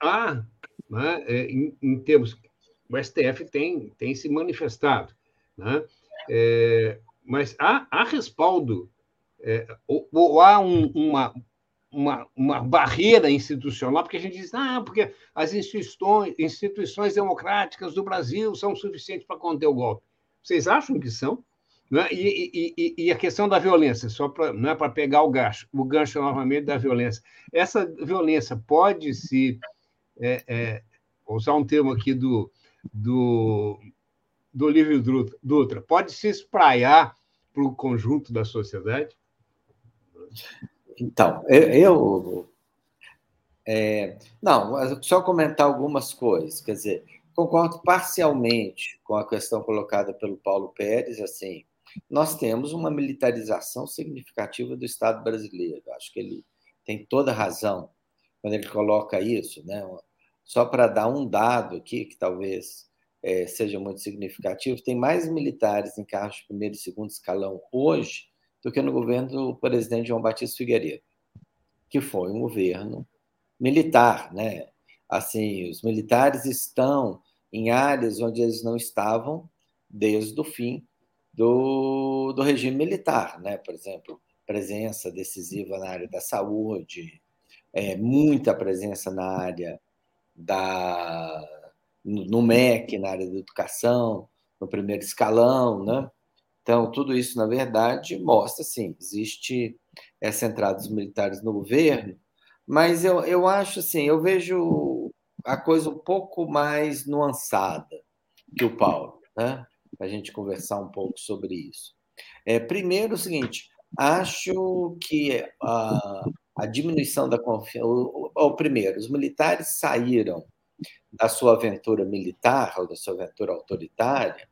há, né, é, em, em, termos. O STF tem, tem se manifestado. Né? É, mas há, há respaldo, é, ou, ou, há um, uma, uma, uma barreira institucional, porque a gente diz, ah, porque as instituições, instituições democráticas do Brasil são suficientes para conter o golpe. Vocês acham que são? Né? E, e, e, a questão da violência, só para não é para pegar o gancho, o gancho novamente da violência. Essa violência pode se é, é, usar um termo aqui do, do do livro Dutra pode se espraiar para o conjunto da sociedade? Então, eu. É, não, só comentar algumas coisas. Quer dizer, concordo parcialmente com a questão colocada pelo Paulo Pérez. Assim, nós temos uma militarização significativa do Estado brasileiro. Acho que ele tem toda razão quando ele coloca isso. Né? Só para dar um dado aqui, que talvez é, seja muito significativo, tem mais militares em cargos de primeiro e segundo escalão hoje do que no governo do presidente João Batista Figueiredo, que foi um governo militar, né? Assim, os militares estão em áreas onde eles não estavam desde o fim do, do regime militar, né? Por exemplo, presença decisiva na área da saúde, é, muita presença na área da no MEC, na área da educação, no primeiro escalão, né? Então, tudo isso, na verdade, mostra, sim, existe essa entrada dos militares no governo, mas eu, eu acho, assim, eu vejo a coisa um pouco mais nuançada que o Paulo, né? Para a gente conversar um pouco sobre isso. É, primeiro, o seguinte, acho que a, a diminuição da confiança. Primeiro, os militares saíram da sua aventura militar ou da sua aventura autoritária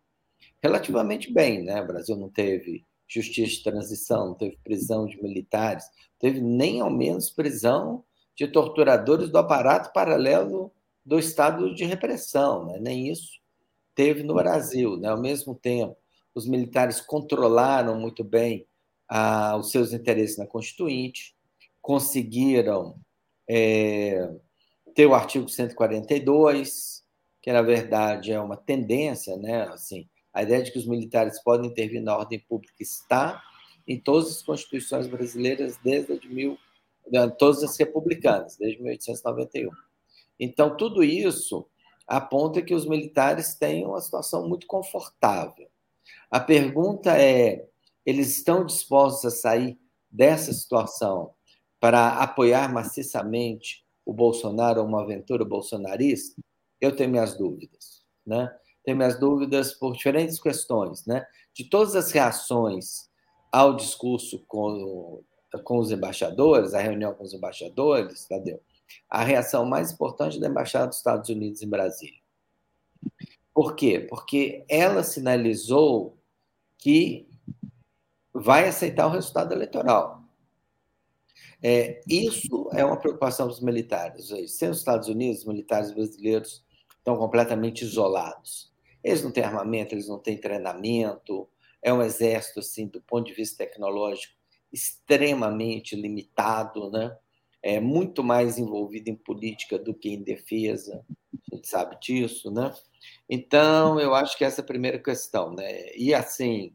relativamente bem, né? O Brasil não teve justiça de transição, não teve prisão de militares, teve nem ao menos prisão de torturadores do aparato paralelo do estado de repressão, né? nem isso teve no Brasil. Né? Ao mesmo tempo, os militares controlaram muito bem ah, os seus interesses na Constituinte, conseguiram é, ter o artigo 142, que na verdade é uma tendência, né? Assim, a ideia de que os militares podem intervir na ordem pública está em todas as constituições brasileiras desde de mil, todas as republicanas, desde 1891. Então, tudo isso aponta que os militares têm uma situação muito confortável. A pergunta é: eles estão dispostos a sair dessa situação para apoiar maciçamente o Bolsonaro ou uma aventura bolsonarista? Eu tenho minhas dúvidas, né? Tenho minhas dúvidas por diferentes questões, né? De todas as reações ao discurso com, com os embaixadores, a reunião com os embaixadores, Tadeu, a reação mais importante da Embaixada dos Estados Unidos em Brasília. Por quê? Porque ela sinalizou que vai aceitar o resultado eleitoral. É, isso é uma preocupação dos militares. Sem os Estados Unidos, os militares brasileiros estão completamente isolados. Eles não têm armamento, eles não têm treinamento. É um exército, assim, do ponto de vista tecnológico, extremamente limitado, né? É muito mais envolvido em política do que em defesa. A gente sabe disso, né? Então, eu acho que essa é a primeira questão, né? E assim,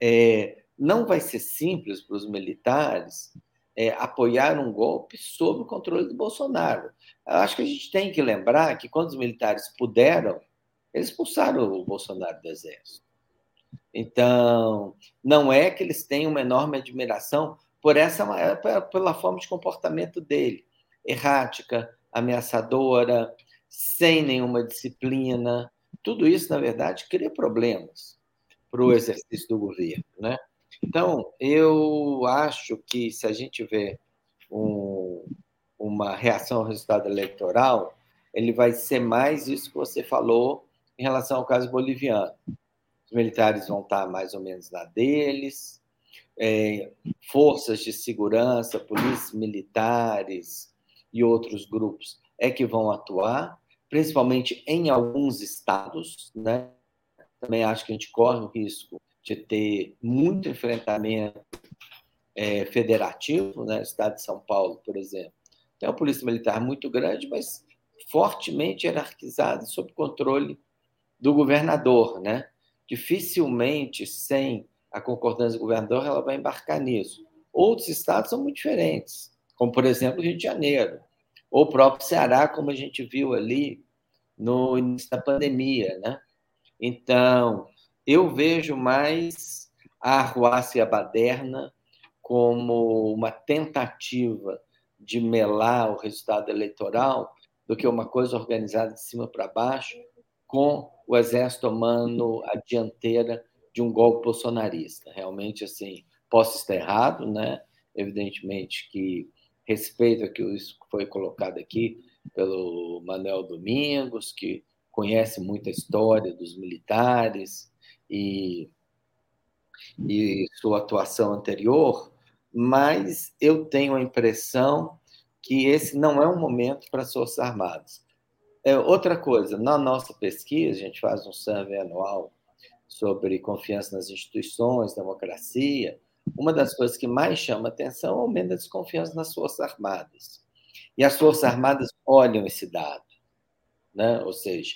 é, não vai ser simples para os militares é, apoiar um golpe sob o controle do Bolsonaro. Eu acho que a gente tem que lembrar que quando os militares puderam, eles expulsaram o Bolsonaro do exército. Então, não é que eles tenham uma enorme admiração por essa pela forma de comportamento dele, errática, ameaçadora, sem nenhuma disciplina. Tudo isso, na verdade, cria problemas para o exercício do governo, né? Então, eu acho que se a gente vê um, uma reação ao resultado eleitoral, ele vai ser mais isso que você falou em relação ao caso boliviano. Os militares vão estar mais ou menos na deles, é, forças de segurança, polícias militares e outros grupos é que vão atuar, principalmente em alguns estados, né? Também acho que a gente corre o risco de ter muito enfrentamento é, federativo, né? Estado de São Paulo, por exemplo, tem uma polícia militar muito grande, mas fortemente hierarquizada, sob controle do governador, né? Dificilmente, sem a concordância do governador, ela vai embarcar nisso. Outros estados são muito diferentes, como, por exemplo, o Rio de Janeiro, ou o próprio Ceará, como a gente viu ali no início da pandemia, né? Então, eu vejo mais a arruaça e a baderna como uma tentativa de melar o resultado eleitoral do que uma coisa organizada de cima para baixo, com o exército tomando a dianteira de um golpe bolsonarista. Realmente, assim, posso estar errado, né? Evidentemente que respeito aquilo que foi colocado aqui pelo Manuel Domingos, que conhece muita história dos militares e, e sua atuação anterior, mas eu tenho a impressão que esse não é um momento para as Forças Armadas. É, outra coisa, na nossa pesquisa, a gente faz um survey anual sobre confiança nas instituições, democracia. Uma das coisas que mais chama atenção é o aumento da desconfiança nas Forças Armadas. E as Forças Armadas olham esse dado. Né? Ou seja,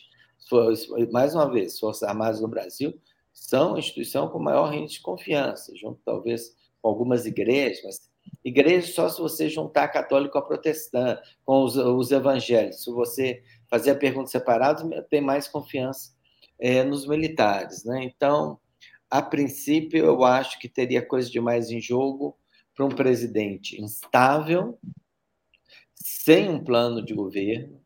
mais uma vez, Forças Armadas no Brasil são instituição com maior índice de confiança, junto talvez com algumas igrejas, mas igrejas só se você juntar católico a protestante, com os, os evangélicos. Se você fazer a pergunta separada, tem mais confiança é, nos militares. Né? Então, a princípio, eu acho que teria coisa demais em jogo para um presidente instável, sem um plano de governo,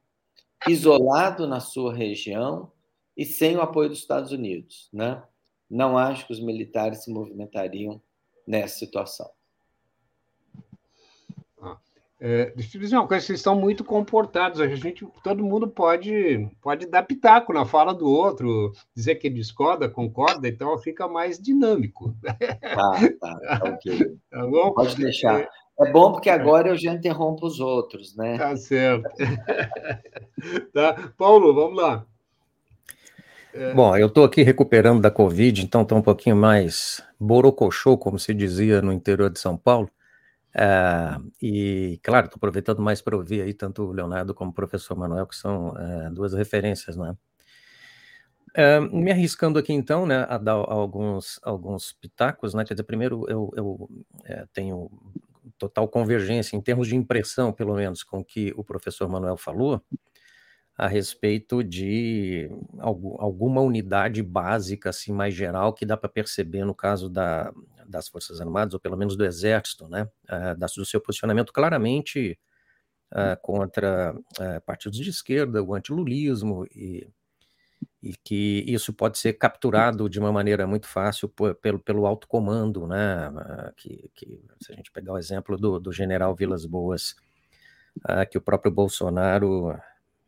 isolado na sua região e sem o apoio dos Estados Unidos. Né? Não acho que os militares se movimentariam nessa situação. É, deixa eu dizer uma coisa, vocês estão muito comportados. A gente, todo mundo pode, pode dar pitaco na fala do outro, dizer que discorda, concorda, então fica mais dinâmico. Tá, tá, tá ok. Tá bom? Pode deixar. É, é bom porque agora eu já interrompo os outros, né? Tá certo. tá. Paulo, vamos lá. É... Bom, eu estou aqui recuperando da Covid, então estou um pouquinho mais borocochô, como se dizia no interior de São Paulo. É, e, claro, estou aproveitando mais para ouvir aí tanto o Leonardo como o professor Manuel, que são é, duas referências, né? É, me arriscando aqui, então, né, a dar alguns, alguns pitacos, né? Quer dizer, primeiro, eu, eu tenho total convergência em termos de impressão, pelo menos, com o que o professor Manuel falou, a respeito de alguma unidade básica, assim, mais geral, que dá para perceber no caso da, das Forças Armadas, ou pelo menos do Exército, né, uh, do seu posicionamento claramente uh, contra uh, partidos de esquerda, o antilulismo, e, e que isso pode ser capturado de uma maneira muito fácil por, pelo, pelo alto comando, né, que, que, se a gente pegar o exemplo do, do general Vilas Boas, que o próprio Bolsonaro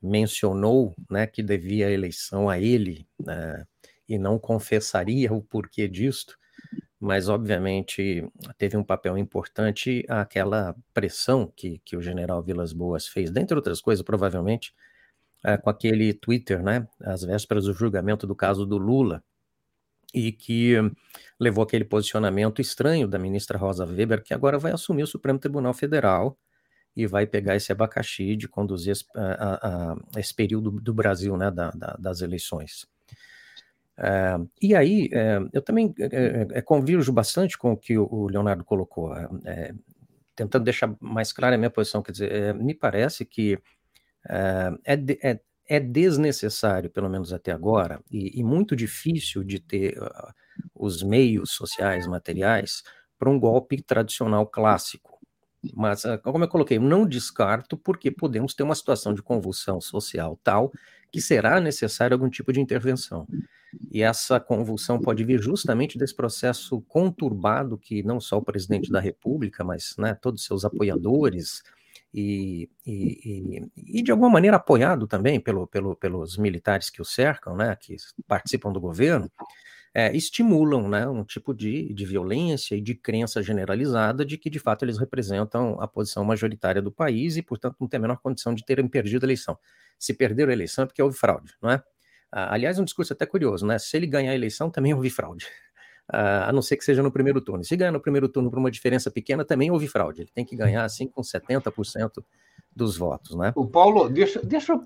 mencionou né, que devia a eleição a ele né, e não confessaria o porquê disto, mas obviamente teve um papel importante aquela pressão que, que o general Vilas Boas fez, dentre outras coisas, provavelmente, é, com aquele Twitter, né, às vésperas do julgamento do caso do Lula, e que levou aquele posicionamento estranho da ministra Rosa Weber, que agora vai assumir o Supremo Tribunal Federal, e vai pegar esse abacaxi de conduzir esse, a, a, esse período do Brasil, né, da, da, das eleições. É, e aí, é, eu também é, convirjo bastante com o que o Leonardo colocou, tentando deixar mais clara a minha posição, quer dizer, me parece que é, é, é, desnecessário, pelo menos até agora, e, e muito difícil de ter uh, os meios sociais, materiais, para um golpe tradicional clássico. Mas, ah, como eu coloquei, não descarto, porque podemos ter uma situação de convulsão social tal que será necessário algum tipo de intervenção. E essa convulsão pode vir justamente desse processo conturbado que não só o presidente da República, mas né, todos os seus apoiadores, e, e, e, e, de alguma maneira apoiado também pelo, pelo, pelos militares que o cercam, né, que participam do governo, é, estimulam né, um tipo de, de violência e de crença generalizada de que, de fato, eles representam a posição majoritária do país e, portanto, não tem a menor condição de terem perdido a eleição. Se perderam a eleição é porque houve fraude, não é? Ah, aliás, um discurso até curioso, né? Se ele ganhar a eleição, também houve fraude. Ah, a não ser que seja no primeiro turno. Se ganhar no primeiro turno por uma diferença pequena, também houve fraude. Ele tem que ganhar, assim, com 70% dos votos, né? O Paulo, deixa, deixa,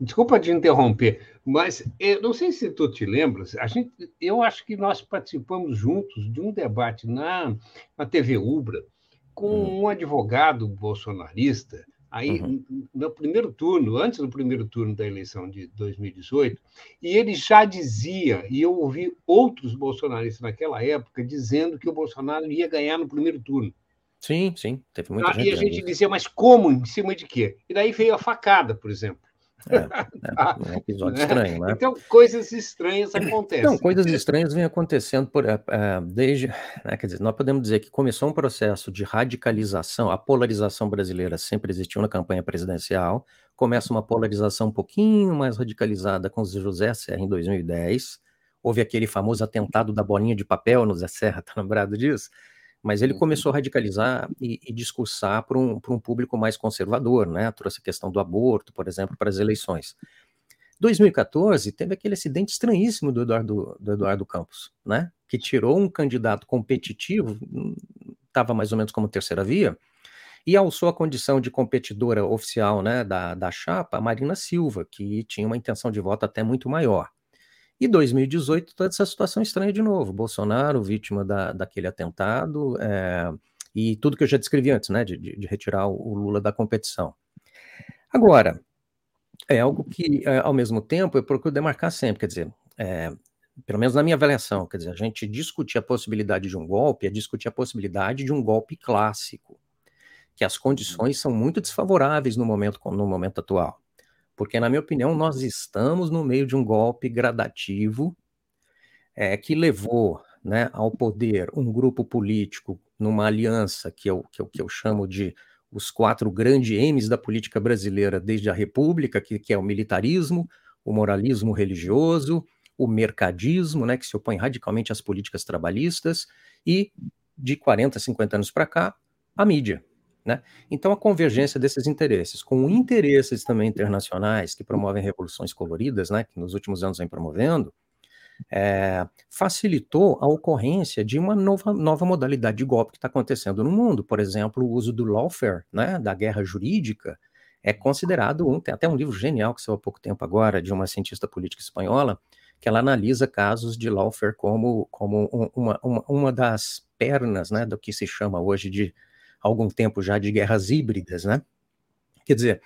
desculpa de interromper, mas eu não sei se tu te lembras, a gente, eu acho que nós participamos juntos de um debate na, na TV Ubra com uhum. um advogado bolsonarista, aí uhum. no primeiro turno, antes do primeiro turno da eleição de 2018, e ele já dizia, e eu ouvi outros bolsonaristas naquela época dizendo que o Bolsonaro ia ganhar no primeiro turno. Sim, sim, teve muita ah, gente. E a gente dizia, mas como? Em cima de quê? E daí veio a facada, por exemplo. É, é, um episódio né? estranho, né? Então, coisas estranhas acontecem. Então, coisas estranhas vêm acontecendo por, uh, desde. Né, quer dizer, nós podemos dizer que começou um processo de radicalização, a polarização brasileira sempre existiu na campanha presidencial, começa uma polarização um pouquinho mais radicalizada com o José Serra em 2010. Houve aquele famoso atentado da bolinha de papel no Zé Serra, tá lembrado disso? Mas ele uhum. começou a radicalizar e, e discursar para um, um público mais conservador, né? Trouxe a questão do aborto, por exemplo, para as eleições. 2014 teve aquele acidente estranhíssimo do Eduardo, do Eduardo Campos, né? Que tirou um candidato competitivo, estava mais ou menos como terceira via, e alçou a condição de competidora oficial né, da, da chapa a Marina Silva, que tinha uma intenção de voto até muito maior. E 2018, toda essa situação estranha de novo. Bolsonaro, vítima da, daquele atentado, é, e tudo que eu já descrevi antes, né, de, de retirar o Lula da competição. Agora, é algo que, é, ao mesmo tempo, eu procuro demarcar sempre, quer dizer, é, pelo menos na minha avaliação, quer dizer, a gente discutir a possibilidade de um golpe é discutir a possibilidade de um golpe clássico, que as condições são muito desfavoráveis no momento, no momento atual. Porque, na minha opinião, nós estamos no meio de um golpe gradativo é, que levou né, ao poder um grupo político numa aliança que eu, que eu, que eu chamo de os quatro grandes M's da política brasileira desde a República, que, que é o militarismo, o moralismo religioso, o mercadismo, né, que se opõe radicalmente às políticas trabalhistas, e de 40, 50 anos para cá, a mídia. Né? Então, a convergência desses interesses, com interesses também internacionais que promovem revoluções coloridas, né, que nos últimos anos vem promovendo, é, facilitou a ocorrência de uma nova, nova modalidade de golpe que está acontecendo no mundo. Por exemplo, o uso do lawfare, né, da guerra jurídica, é considerado um, tem até um livro genial que saiu há pouco tempo agora, de uma cientista política espanhola, que ela analisa casos de lawfare como, como uma, uma, uma das pernas né, do que se chama hoje de algum tempo já de guerras híbridas, né? Quer dizer,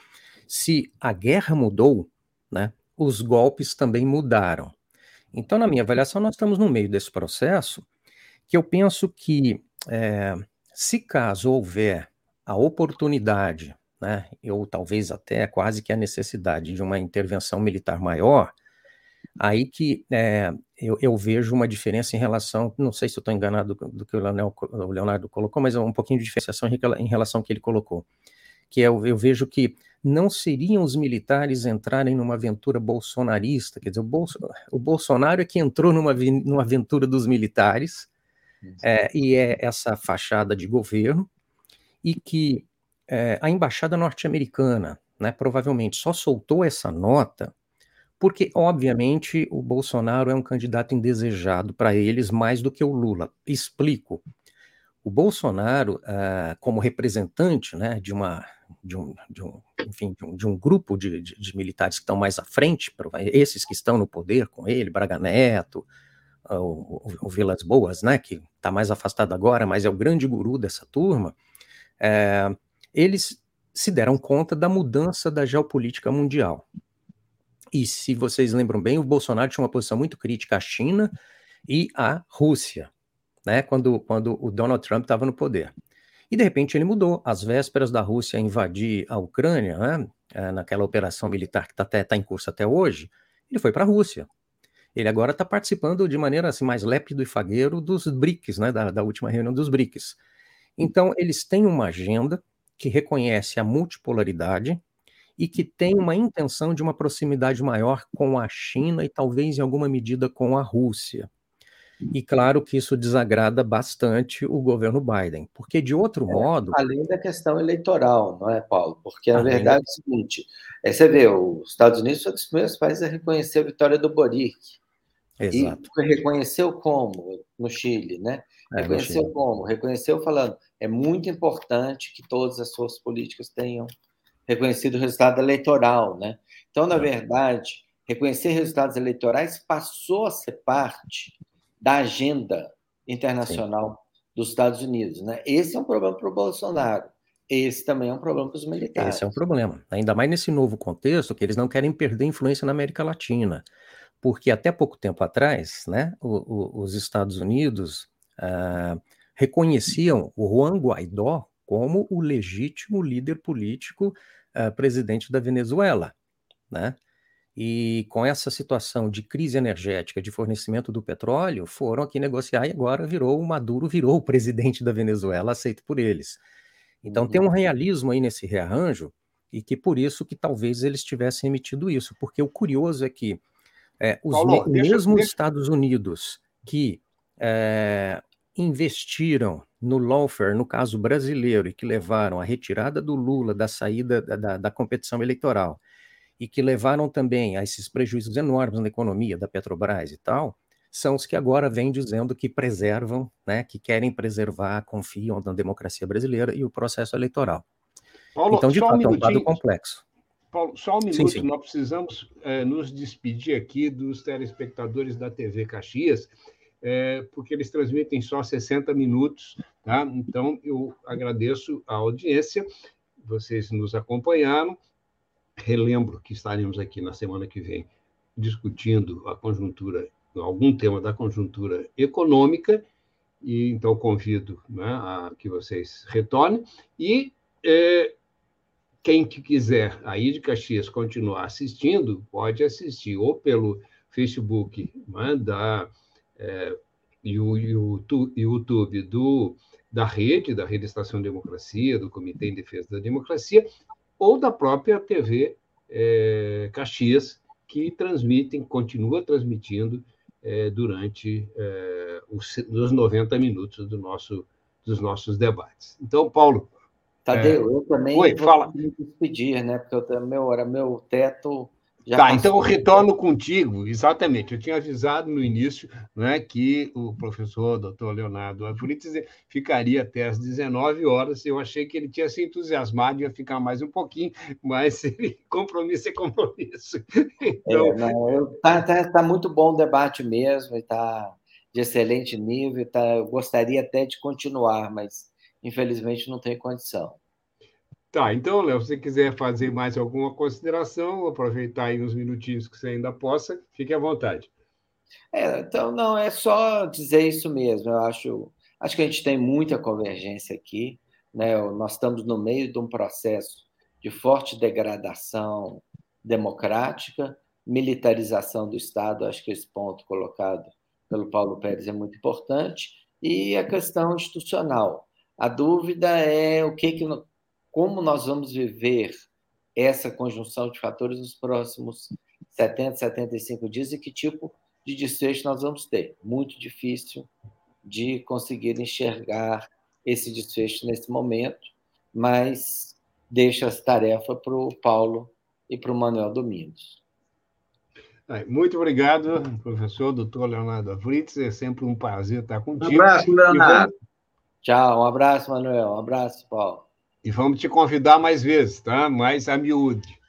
se a guerra mudou, né, os golpes também mudaram. Então, na minha avaliação, nós estamos no meio desse processo que eu penso que, é, se caso houver a oportunidade, né, ou talvez até quase que a necessidade de uma intervenção militar maior, Aí que é, eu, eu, vejo uma diferença em relação, não sei se eu estou enganado do, do, que o, Leonel, o, Leonardo colocou, mas é um pouquinho de diferenciação em relação ao que ele colocou, que é, eu vejo que não seriam os militares entrarem numa aventura bolsonarista, quer dizer, o, Bolso, o Bolsonaro é que entrou numa, numa aventura dos militares, é, e é essa fachada de governo, e que é, a embaixada norte-americana, né, provavelmente só soltou essa nota porque, obviamente, o Bolsonaro é um candidato indesejado para eles mais do que o Lula. Explico. O Bolsonaro, uh, como representante né, de, uma, de, um, de, um, enfim, de, um, de um grupo de, de, de, militares que estão mais à frente, esses que estão no poder com ele, Braga Neto, uh, o, o, Vilas Boas, né, que está mais afastado agora, mas é o grande guru dessa turma, uh, eles se deram conta da mudança da geopolítica mundial. E se vocês lembram bem, o Bolsonaro tinha uma posição muito crítica à China e à Rússia, né, quando, quando o Donald Trump estava no poder. E de repente ele mudou. Às vésperas da Rússia invadir a Ucrânia, né, é, naquela operação militar que está tá em curso até hoje, ele foi para a Rússia. Ele agora está participando de maneira assim, mais lépido e fagueiro dos BRICS, né, da, da última reunião dos BRICS. Então, eles têm uma agenda que reconhece a multipolaridade, e que tem uma intenção de uma proximidade maior com a China e talvez em alguma medida com a Rússia. E claro que isso desagrada bastante o governo Biden, porque de outro é, modo. Além da questão eleitoral, não é, Paulo? Porque na verdade é o seguinte: é, você vê, os Estados Unidos foi um dos primeiros países a reconhecer a vitória do Boric. Exato. E reconheceu como? No Chile, né? É, reconheceu Chile. como? Reconheceu falando: é muito importante que todas as forças políticas tenham reconhecido o resultado eleitoral, né? Então, na é. verdade, reconhecer resultados eleitorais passou a ser parte da agenda internacional Sim. dos Estados Unidos, né? Esse é um problema para o Bolsonaro. Esse também é um problema para os militares. Esse é um problema. Ainda mais nesse novo contexto, que eles não querem perder influência na América Latina. Porque até pouco tempo atrás, né, o, o, os Estados Unidos ah, reconheciam o Juan Guaidó como o legítimo líder político uh, presidente da Venezuela, né? E com essa situação de crise energética, de fornecimento do petróleo, foram aqui negociar e agora virou o Maduro virou o presidente da Venezuela, aceito por eles. Então uhum. tem um realismo aí nesse rearranjo e que por isso que talvez eles tivessem emitido isso, porque o curioso é que é, os Paulo, me mesmos deixa... Estados Unidos que é, investiram no lawfare, no caso brasileiro, e que levaram à retirada do Lula da saída da, da, da competição eleitoral, e que levaram também a esses prejuízos enormes na economia da Petrobras e tal, são os que agora vêm dizendo que preservam, né, que querem preservar, confiam na democracia brasileira e o processo eleitoral. Paulo, então, de fato, um é um quadro complexo. Paulo, só um minuto, sim, sim. nós precisamos é, nos despedir aqui dos telespectadores da TV Caxias, é, porque eles transmitem só 60 minutos, tá? Então, eu agradeço a audiência, vocês nos acompanharam, relembro que estaremos aqui na semana que vem discutindo a conjuntura algum tema da conjuntura econômica, e então convido né, a que vocês retornem. E é, quem que quiser aí de Caxias continuar assistindo, pode assistir ou pelo Facebook né, da, é, e o YouTube do, da rede, da Rede Estação Democracia, do Comitê em Defesa da Democracia, ou da própria TV é, Caxias, que transmitem, continua transmitindo é, durante é, os, os 90 minutos do nosso, dos nossos debates. Então, Paulo. Tadeu, é... eu também Oi, vou fala. me despedir, né? Porque eu, meu, era meu teto já tá, então eu retorno contigo, exatamente. Eu tinha avisado no início né, que o professor doutor Leonardo Avrites ficaria até às 19 horas. Eu achei que ele tinha se entusiasmado, ia ficar mais um pouquinho, mas compromisso é compromisso. Então... É, não, tá, tá, tá, muito bom o debate mesmo, está de excelente nível. Tá, eu gostaria até de continuar, mas infelizmente não tem condição. Tá, então, Léo, se você quiser fazer mais alguma consideração, aproveitar aí uns minutinhos que você ainda possa, fique à vontade. É, então, não, é só dizer isso mesmo. Eu acho, acho que a gente tem muita convergência aqui. Né? Nós estamos no meio de um processo de forte degradação democrática, militarização do Estado. Acho que esse ponto colocado pelo Paulo Pérez é muito importante. E a questão institucional. A dúvida é o que, que como nós vamos viver essa conjunção de fatores nos próximos 70, 75 dias e que tipo de desfecho nós vamos ter. Muito difícil de conseguir enxergar esse desfecho nesse momento, mas deixo essa tarefa para o Paulo e para o Manuel Domingos. Muito obrigado, professor doutor Leonardo Avritz. É sempre um prazer estar contigo. Um abraço, Leonardo. Tchau, um abraço, Manuel. Um abraço, Paulo. E vamos te convidar mais vezes, tá? Mais a miúde.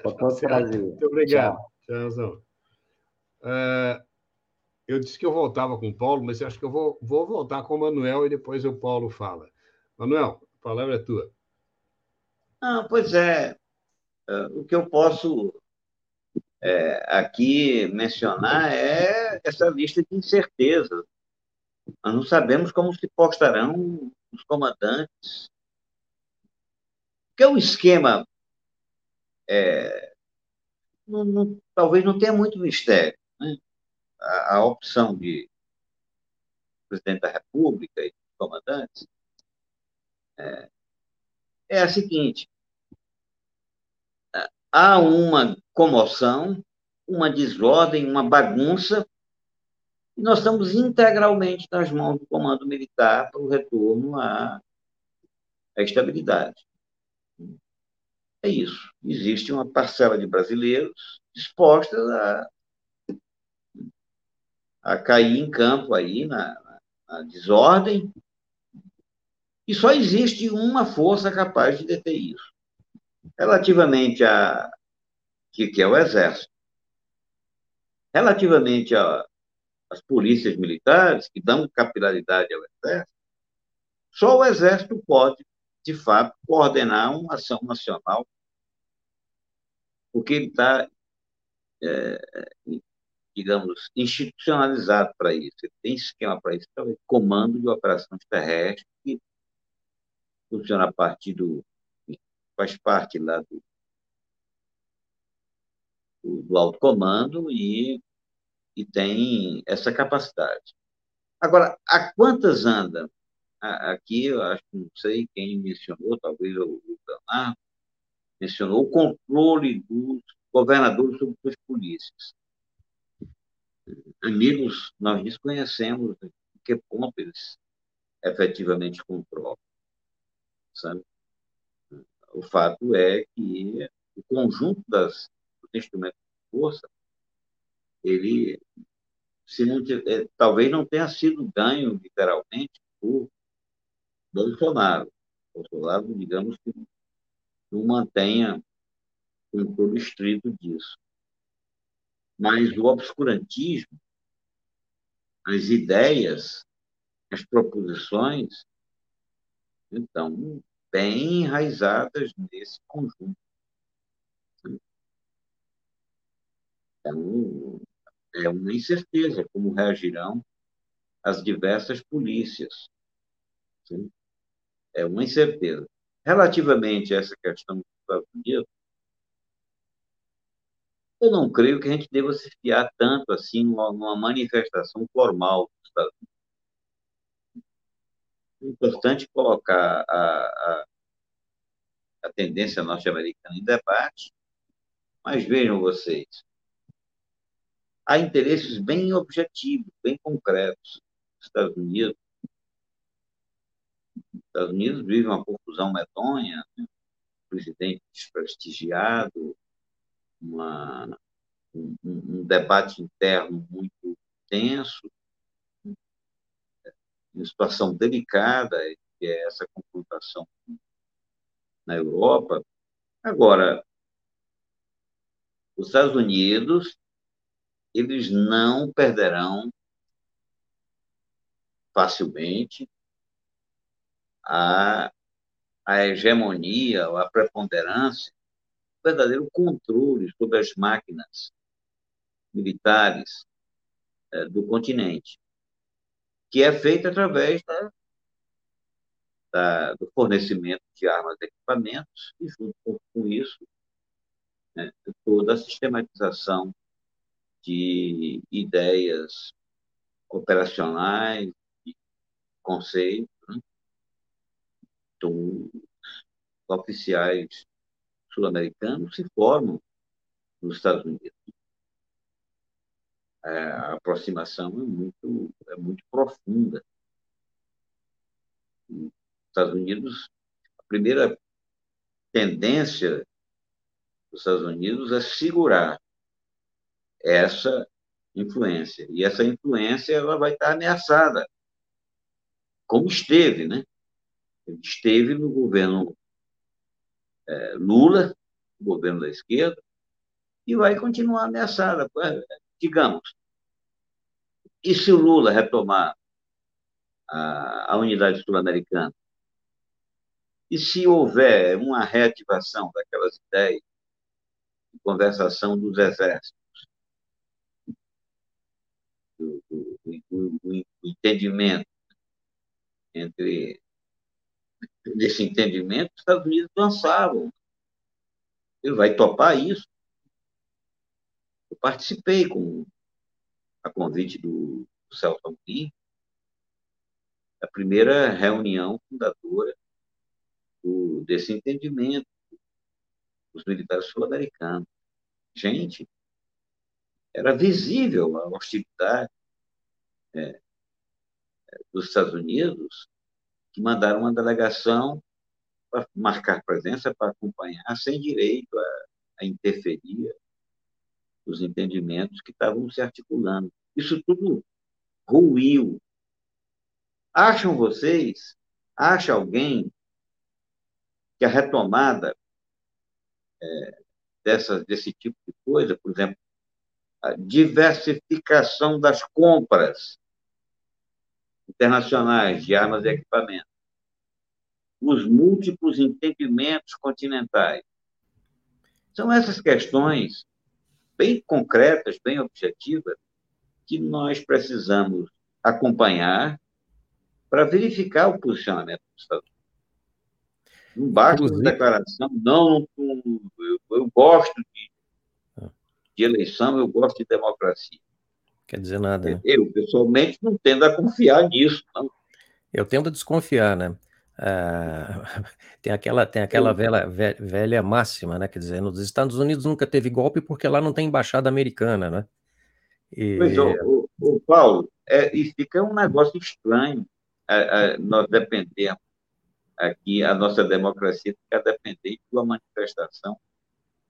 Com todo prazer. Muito obrigado. Tchau. Tchau. Uh, eu disse que eu voltava com o Paulo, mas acho que eu vou, vou voltar com o Manuel e depois o Paulo fala. Manuel, a palavra é tua. Ah, pois é. Uh, o que eu posso é, aqui mencionar é essa lista de incertezas. Nós não sabemos como se postarão os comandantes porque o esquema é, não, não, talvez não tenha muito mistério. Né? A, a, opção de presidente da República e comandantes é, é a seguinte: há uma comoção, uma desordem, uma bagunça, e nós estamos integralmente nas mãos do comando militar para o retorno à, à estabilidade. É isso. Existe uma parcela de brasileiros dispostas a, a cair em campo aí na, na desordem, e só existe uma força capaz de deter isso. Relativamente a que, que é o Exército. Relativamente às polícias militares, que dão capilaridade ao Exército, só o Exército pode de fato, coordenar uma ação nacional, porque ele está, é, digamos, institucionalizado para isso. Ele tem esquema para isso, então, comando de operações terrestres, que funciona a partir do. faz parte lá do, do, do alto comando e, e tem essa capacidade. Agora, a quantas anda aqui, eu acho que não sei quem mencionou, talvez o Leonardo, mencionou o controle dos governadores sobre suas polícias. Amigos, nós desconhecemos que ponto eles efetivamente controla. Sabe? O fato é que o conjunto das, dos instrumentos de força, ele se não, é, talvez não tenha sido ganho, literalmente, por Bolsonaro. Bolsonaro, digamos que não mantenha controle estrito disso. Mas o obscurantismo, as ideias, as proposições, então, bem enraizadas nesse conjunto. Então, é uma incerteza como reagirão as diversas polícias. É uma incerteza. Relativamente a essa questão dos Estados Unidos, eu não creio que a gente deva se fiar tanto assim numa, manifestação formal dos Estados Unidos. É importante colocar a, a, a tendência norte-americana em debate, mas vejam vocês, há interesses bem objetivos, bem concretos. Os Estados Unidos, os Estados Unidos vive uma confusão medonha, né? presidente desprestigiado, uma, um, um, debate interno muito tenso, uma situação delicada, que é essa confrontação na Europa. Agora, os Estados Unidos eles não perderão facilmente a, a hegemonia, a preponderância, o verdadeiro controle sobre as máquinas militares é, do continente, que é feito através da, da, do fornecimento de armas e equipamentos, e junto com, com isso, né, toda a sistematização de ideias operacionais, de conceitos? Então, oficiais sul-americanos se formam nos Estados Unidos. É, a aproximação é muito, é muito profunda. Nos Estados Unidos, a primeira tendência dos Estados Unidos é segurar essa influência. E essa influência ela vai estar ameaçada, como esteve, né? Esteve no governo é, Lula, governo da esquerda, e vai continuar ameaçada. Digamos, e se o Lula retomar a, a unidade sul-americana? E se houver uma reativação daquelas ideias de conversação dos exércitos? do, do, do, do entendimento entre desse entendimento, os Estados Unidos lançavam. Ele vai topar isso. Eu participei com a convite do, do Celso Amorim, da primeira reunião fundadora do, desse entendimento dos militares sul-americanos. Gente, era visível a hostilidade é, dos Estados Unidos, que mandaram uma delegação para marcar presença, para acompanhar, sem direito a, a interferir os entendimentos que estavam se articulando. Isso tudo ruiu. Acham vocês, acha alguém que a retomada é, dessa, desse tipo de coisa, por exemplo, a diversificação das compras internacionais de armas e equipamentos, os múltiplos entendimentos continentais. São essas questões bem concretas, bem objetivas, que nós precisamos acompanhar para verificar o posicionamento dos Estados Unidos. Não basta uma declaração, não, eu, eu gosto de de eleição, eu gosto de democracia. Quer dizer nada. Né? Eu, pessoalmente, não tendo a confiar nisso. Não. Eu tendo a desconfiar, né? Ah, tem aquela, tem aquela velha, velha máxima, né? Quer dizer, nos Estados Unidos nunca teve golpe porque lá não tem embaixada americana, né? E... Pois, o, o, Paulo, é, e fica um negócio estranho. a, a, nós dependemos aqui, a nossa democracia fica dependente de uma manifestação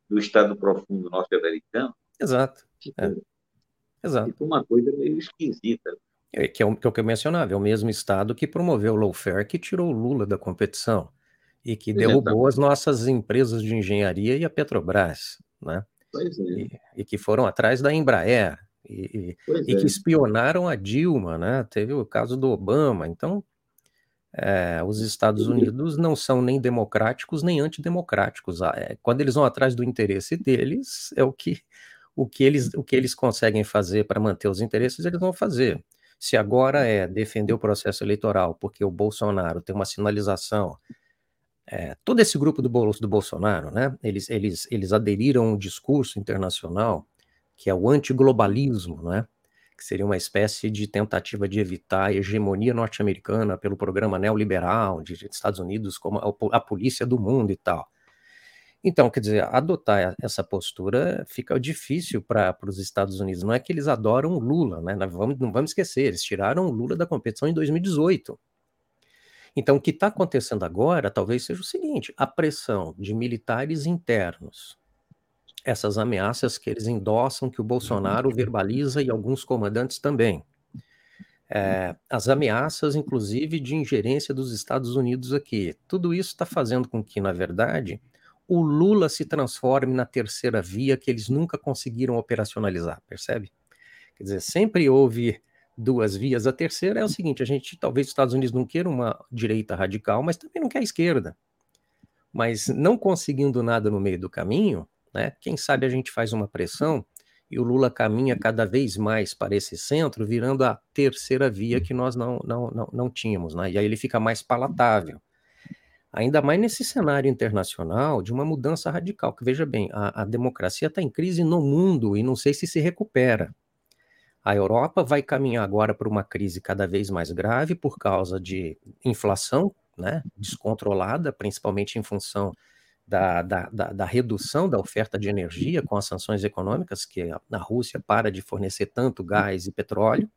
do Estado profundo norte-americano. Exato. É. Exato. Fica uma coisa meio esquisita. É, que é o que eu mencionava, é o mesmo Estado que promoveu o lawfare, que tirou o Lula da competição e que derrubou as nossas empresas de engenharia e a Petrobras, né? Pois é. E, e que foram atrás da Embraer e, e é. que espionaram a Dilma, né? Teve o caso do Obama. Então, é, os Estados Unidos não são nem democráticos nem antidemocráticos. Ah, é, quando eles vão atrás do interesse deles, é o que, o que, eles, o que eles conseguem fazer para manter os interesses, eles vão fazer. Se agora é defender o processo eleitoral, porque o Bolsonaro tem uma sinalização. É, todo esse grupo do, do Bolsonaro, né, eles, eles, eles aderiram a um discurso internacional que é o antiglobalismo, né, que seria uma espécie de tentativa de evitar a hegemonia norte-americana pelo programa neoliberal de Estados Unidos como a, a polícia do mundo e tal. Então, quer dizer, adotar essa postura fica difícil para os Estados Unidos. Não é que eles adoram o Lula, né? Não vamos, não vamos esquecer, eles tiraram o Lula da competição em 2018. Então, o que está acontecendo agora talvez seja o seguinte: a pressão de militares internos, essas ameaças que eles endossam, que o Bolsonaro verbaliza e alguns comandantes também. É, as ameaças, inclusive, de ingerência dos Estados Unidos aqui. Tudo isso está fazendo com que, na verdade, o Lula se transforme na terceira via que eles nunca conseguiram operacionalizar, percebe? Quer dizer, sempre houve duas vias. A terceira é o seguinte: a gente, talvez os Estados Unidos não queira uma direita radical, mas também não quer a esquerda. Mas não conseguindo nada no meio do caminho, né, quem sabe a gente faz uma pressão e o Lula caminha cada vez mais para esse centro, virando a terceira via que nós não, não, não, não tínhamos. Né? E aí ele fica mais palatável. Ainda mais nesse cenário internacional de uma mudança radical, que veja bem, a, a democracia está em crise no mundo e não sei se se recupera. A Europa vai caminhar agora para uma crise cada vez mais grave por causa de inflação né, descontrolada, principalmente em função da, da, da, da, redução da oferta de energia com as sanções econômicas, que a, Rússia para de fornecer tanto gás e petróleo.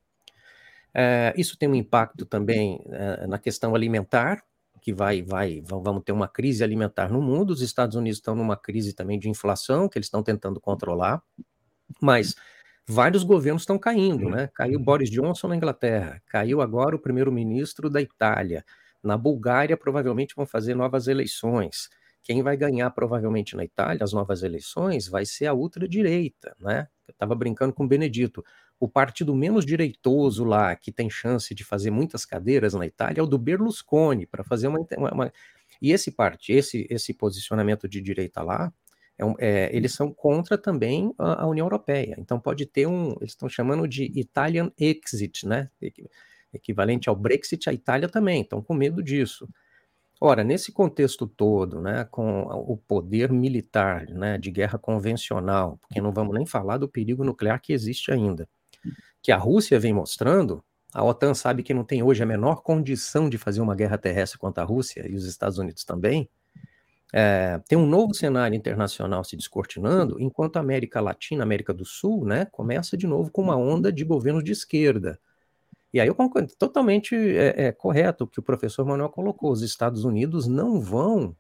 É, isso tem um impacto também é, na questão alimentar, que vai, vai, vamos ter uma crise alimentar no mundo. Os Estados Unidos estão numa crise também de inflação que eles estão tentando controlar, mas vários governos estão caindo, né? Caiu Boris Johnson na Inglaterra, caiu agora o primeiro-ministro da Itália. Na Bulgária, provavelmente vão fazer novas eleições. Quem vai ganhar provavelmente na Itália as novas eleições vai ser a ultradireita, né? Eu estava brincando com o Benedito o partido menos direitoso lá, que tem chance de fazer muitas cadeiras na Itália, é o do Berlusconi, para fazer uma, uma, E esse parte, esse, esse posicionamento de direita lá, é é, eles são contra também a, a, União Europeia. Então pode ter um. Eles estão chamando de Italian exit, né? Equivalente ao Brexit, a Itália também, estão com medo disso. Ora, nesse contexto todo, né, com o poder militar, né, de guerra convencional, porque não vamos nem falar do perigo nuclear que existe ainda, que a Rússia vem mostrando, a OTAN sabe que não tem hoje a menor condição de fazer uma guerra terrestre contra a Rússia e os Estados Unidos também. É, tem um novo cenário internacional se descortinando, enquanto a América Latina, América do Sul, né, começa de novo com uma onda de governos de esquerda. E aí eu concordo, totalmente é, é correto o que o professor Manuel colocou. Os Estados Unidos não vão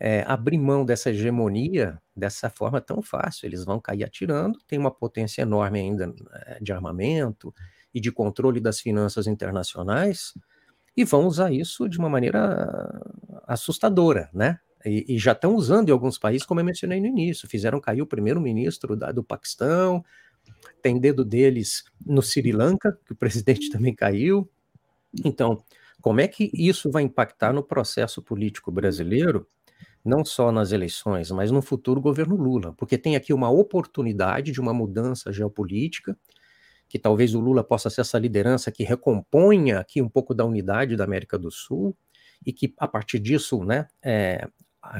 é, abrir mão dessa hegemonia dessa forma tão fácil. Eles vão cair atirando, tem uma potência enorme ainda é, de armamento e de controle das finanças internacionais, e vão usar isso de uma maneira assustadora, né? E, e já estão usando em alguns países, como eu mencionei no início, fizeram cair o primeiro-ministro do Paquistão, tem dedo deles no Sri Lanka, que o presidente também caiu. Então, como é que isso vai impactar no processo político brasileiro? Não só nas eleições, mas no futuro governo Lula, porque tem aqui uma oportunidade de uma mudança geopolítica, que talvez o Lula possa ser essa liderança que recomponha aqui um pouco da unidade da América do Sul e que, a partir disso, né, é,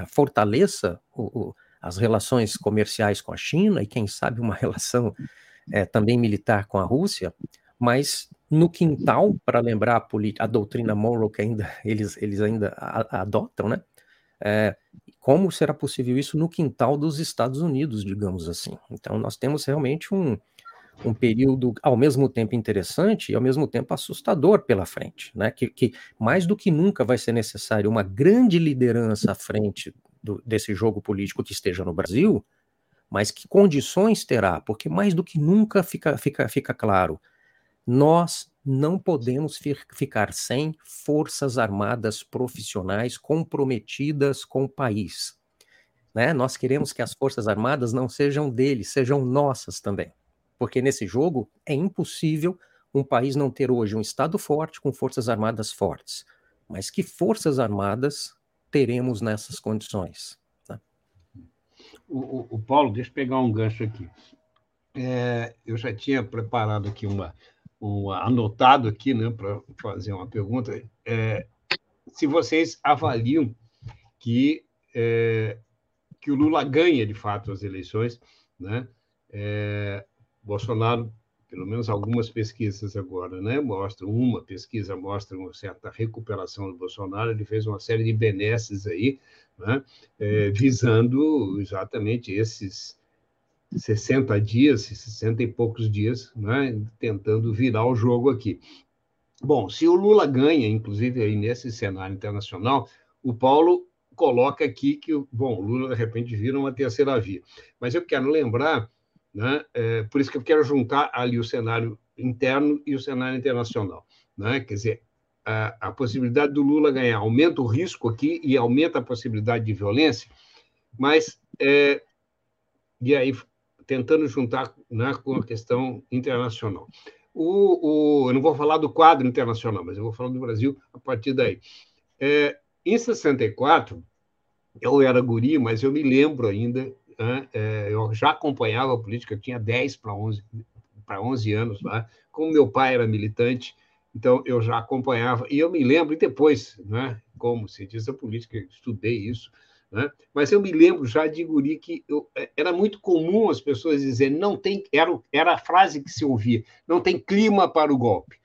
fortaleça o, o, as relações comerciais com a China e, quem sabe, uma relação é, também militar com a Rússia, mas no quintal, para lembrar a, a, doutrina Monroe que ainda eles, eles ainda adotam, né? É, como será possível isso no quintal dos Estados Unidos, digamos assim? Então, nós temos realmente um, um período ao mesmo tempo interessante e ao mesmo tempo assustador pela frente, né? Que, que mais do que nunca vai ser necessário uma grande liderança à frente do, desse jogo político que esteja no Brasil, mas que condições terá? Porque mais do que nunca fica, fica, fica claro, nós não podemos ficar sem forças armadas profissionais comprometidas com o país. Né? Nós queremos que as forças armadas não sejam deles, sejam nossas também. Porque nesse jogo é impossível um país não ter hoje um Estado forte com forças armadas fortes. Mas que forças armadas teremos nessas condições? Né? O, o, o, Paulo, deixa eu pegar um gancho aqui. É, eu já tinha preparado aqui uma, um anotado aqui, né, para fazer uma pergunta. É, se vocês avaliam que é, que o Lula ganha de fato as eleições, né? É, Bolsonaro, pelo menos algumas pesquisas agora, né, mostram uma pesquisa mostra uma certa recuperação do Bolsonaro. Ele fez uma série de benesses aí, né, é, visando exatamente esses 60 dias, 60 e poucos dias, né, tentando virar o jogo aqui. Bom, se o Lula ganha, inclusive aí nesse cenário internacional, o Paulo coloca aqui que, bom, o Lula de repente vira uma terceira via. Mas eu quero lembrar, né, é, por isso que eu quero juntar ali o cenário interno e o cenário internacional. Né? Quer dizer, a, a possibilidade do Lula ganhar aumenta o risco aqui e aumenta a possibilidade de violência, mas, é, e aí tentando juntar né, com a questão internacional. O, o, eu não vou falar do quadro internacional, mas eu vou falar do Brasil a partir daí. É, em 64, eu era guri, mas eu me lembro ainda, né, é, eu já acompanhava a política, eu tinha 10 para 11, 11 anos lá, como meu pai era militante, então eu já acompanhava, e eu me lembro, e depois, né, como se diz a política, estudei isso, né? Mas eu me lembro já de guri que eu, é, era muito comum as pessoas dizerem, não tem, era, era a frase que se ouvia, não tem clima para o golpe,